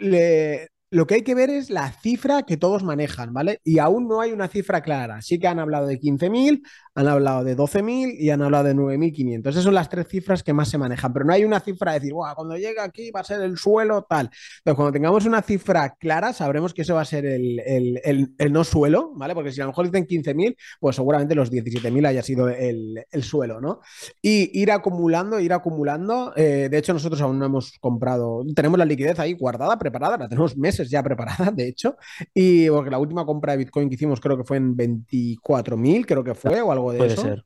lo que hay que ver es la cifra que todos manejan, ¿vale? Y aún no hay una cifra clara. Sí que han hablado de 15.000, han hablado de 12.000 y han hablado de 9.500. Esas son las tres cifras que más se manejan, pero no hay una cifra de decir, cuando llegue aquí va a ser el suelo tal. Entonces, cuando tengamos una cifra clara, sabremos que eso va a ser el, no suelo, ¿vale? Porque si a lo mejor dicen 15.000, pues seguramente los 17.000 haya sido el, suelo, ¿no? Y ir acumulando, ir acumulando. Eh, de hecho, nosotros aún no hemos comprado, tenemos la liquidez ahí guardada, preparada, la tenemos meses ya preparada, de hecho. Y porque la última compra de Bitcoin que hicimos creo que fue en 24.000, creo que fue, o algo de Puede eso. Ser.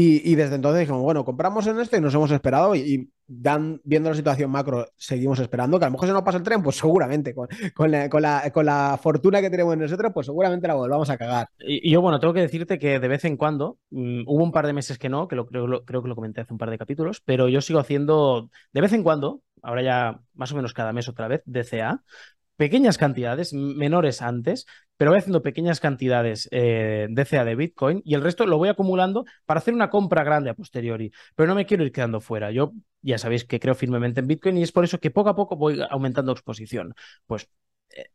Y, desde entonces dijimos, bueno, compramos en este y nos hemos esperado y, dan, viendo la situación macro, seguimos esperando, que a lo mejor se nos pasa el tren, pues seguramente, con, la, fortuna que tenemos nosotros, pues seguramente la volvamos a cagar. Y, yo, bueno, tengo que decirte que de vez en cuando, mm, hubo un par de meses que no, que lo, creo, creo que lo comenté hace un par de capítulos, pero yo sigo haciendo, de vez en cuando, ahora ya más o menos cada mes otra vez, DCA, pequeñas cantidades, menores antes, pero voy haciendo pequeñas cantidades eh, de CA de Bitcoin y el resto lo voy acumulando para hacer una compra grande a posteriori. Pero no me quiero ir quedando fuera. Yo ya sabéis que creo firmemente en Bitcoin y es por eso que poco a poco voy aumentando exposición. Pues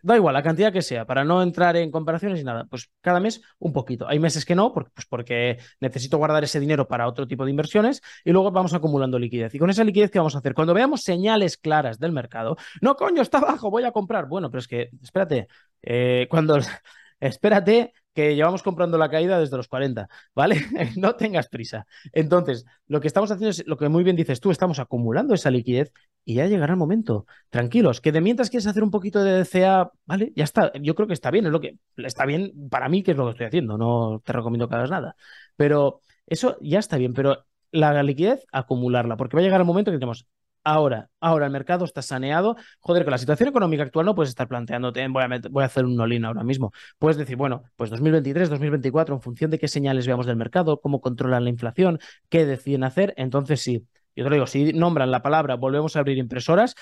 da igual la cantidad que sea, para no entrar en comparaciones y nada, pues cada mes un poquito. Hay meses que no, porque, pues porque necesito guardar ese dinero para otro tipo de inversiones y luego vamos acumulando liquidez. Y con esa liquidez, ¿qué vamos a hacer? Cuando veamos señales claras del mercado, no, coño, está abajo, voy a comprar. Bueno, pero es que, espérate, eh, cuando, espérate que llevamos comprando la caída desde los 40, ¿vale? no tengas prisa. Entonces, lo que estamos haciendo es lo que muy bien dices tú, estamos acumulando esa liquidez y ya llegará el momento. Tranquilos, que de mientras quieres hacer un poquito de DCA, ¿vale? Ya está, yo creo que está bien, es lo que está bien para mí, que es lo que estoy haciendo, no te recomiendo que hagas nada. Pero eso ya está bien, pero la liquidez, acumularla, porque va a llegar el momento que tenemos ahora, ahora el mercado está saneado. Joder, con la situación económica actual no puedes estar planteándote, voy a, voy a hacer un all ahora mismo. Puedes decir, bueno, pues 2023, 2024, en función de qué señales veamos del mercado, cómo controlan la inflación, qué deciden hacer, entonces sí. Yo te lo digo, si nombran la palabra volvemos a abrir impresoras,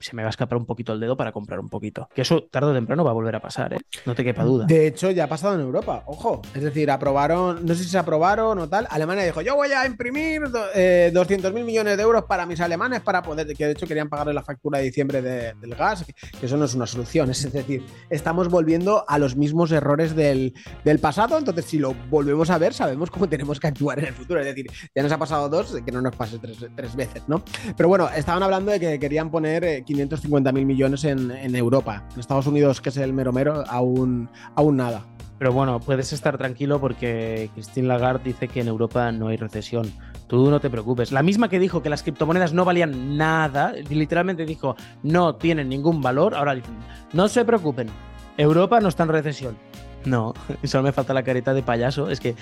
se me va a escapar un poquito el dedo para comprar un poquito. Que eso tarde o temprano va a volver a pasar, ¿eh? No te quepa duda. De hecho, ya ha pasado en Europa, ojo. Es decir, aprobaron, no sé si se aprobaron o tal. Alemania dijo, yo voy a imprimir eh, 200 mil millones de euros para mis alemanes para poder, que de hecho querían pagarle la factura de diciembre del gas, que, eso no es una solución. Es decir, estamos volviendo a los mismos errores del, pasado. Entonces, si lo volvemos a ver, sabemos cómo tenemos que actuar en el futuro. Es decir, ya nos ha pasado dos, que no nos pase tres, veces, ¿no? Pero bueno, estaban hablando de que querían poner... Eh, 550 mil millones en, Europa. En Estados Unidos, que es el mero mero, aún, aún nada. Pero bueno, puedes estar tranquilo porque Christine Lagarde dice que en Europa no hay recesión. Tú no te preocupes. La misma que dijo que las criptomonedas no valían nada, literalmente dijo no tienen ningún valor, ahora dicen no se preocupen, Europa no está en recesión. No, solo me falta la careta de payaso. Es que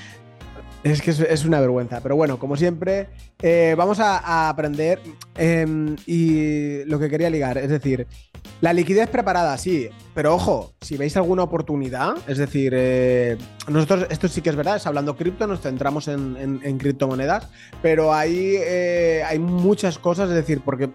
es que es, una vergüenza. Pero bueno, como siempre, eh, vamos a, aprender. Em, y lo que quería ligar, es decir, la liquidez preparada, sí. Pero ojo, si veis alguna oportunidad, es decir, eh, nosotros, esto sí que es verdad, es hablando cripto, nos centramos en, criptomonedas, pero hay, eh, hay muchas cosas, es decir, porque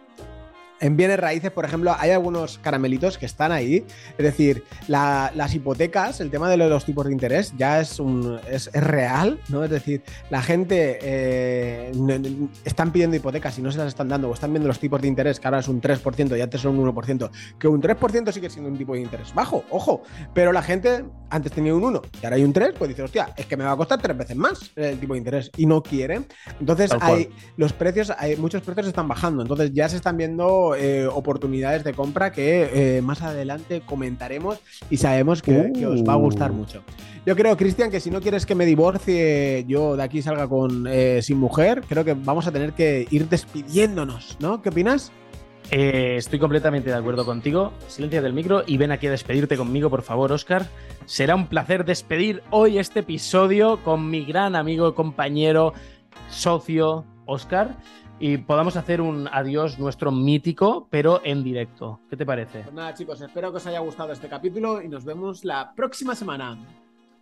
En bienes raíces, por ejemplo, hay algunos caramelitos que están ahí. Es decir, las hipotecas, el tema de los tipos de interés ya es, un, es, real, ¿no? Es decir, la gente eh, están pidiendo hipotecas y no se las están dando, o están viendo los tipos de interés, que ahora es un 3% y antes son un 1%, que un 3% sigue siendo un tipo de interés bajo, ojo, pero la gente antes tenía un 1 y ahora hay un 3, pues dice, hostia, es que me va a costar tres veces más el tipo de interés y no quiere. Entonces, hay los precios, hay, muchos precios están bajando, entonces ya se están viendo eh, oportunidades de compra que eh, más adelante comentaremos y sabemos que, os va a gustar uh. mucho. Yo creo, Cristian, que si no quieres que me divorcie, yo de aquí salga con eh, sin mujer, creo que vamos a tener que ir despidiéndonos, ¿no? ¿Qué opinas? estoy completamente de acuerdo contigo. Silencia del micro y ven aquí a despedirte conmigo, por favor, Oscar. Será un placer despedir hoy este episodio con mi gran amigo, compañero, socio, Oscar y podamos hacer un adiós nuestro mítico, pero en directo. ¿Qué te parece? Pues nada, chicos, espero que os haya gustado este capítulo y nos vemos la próxima semana.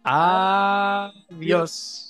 Adiós.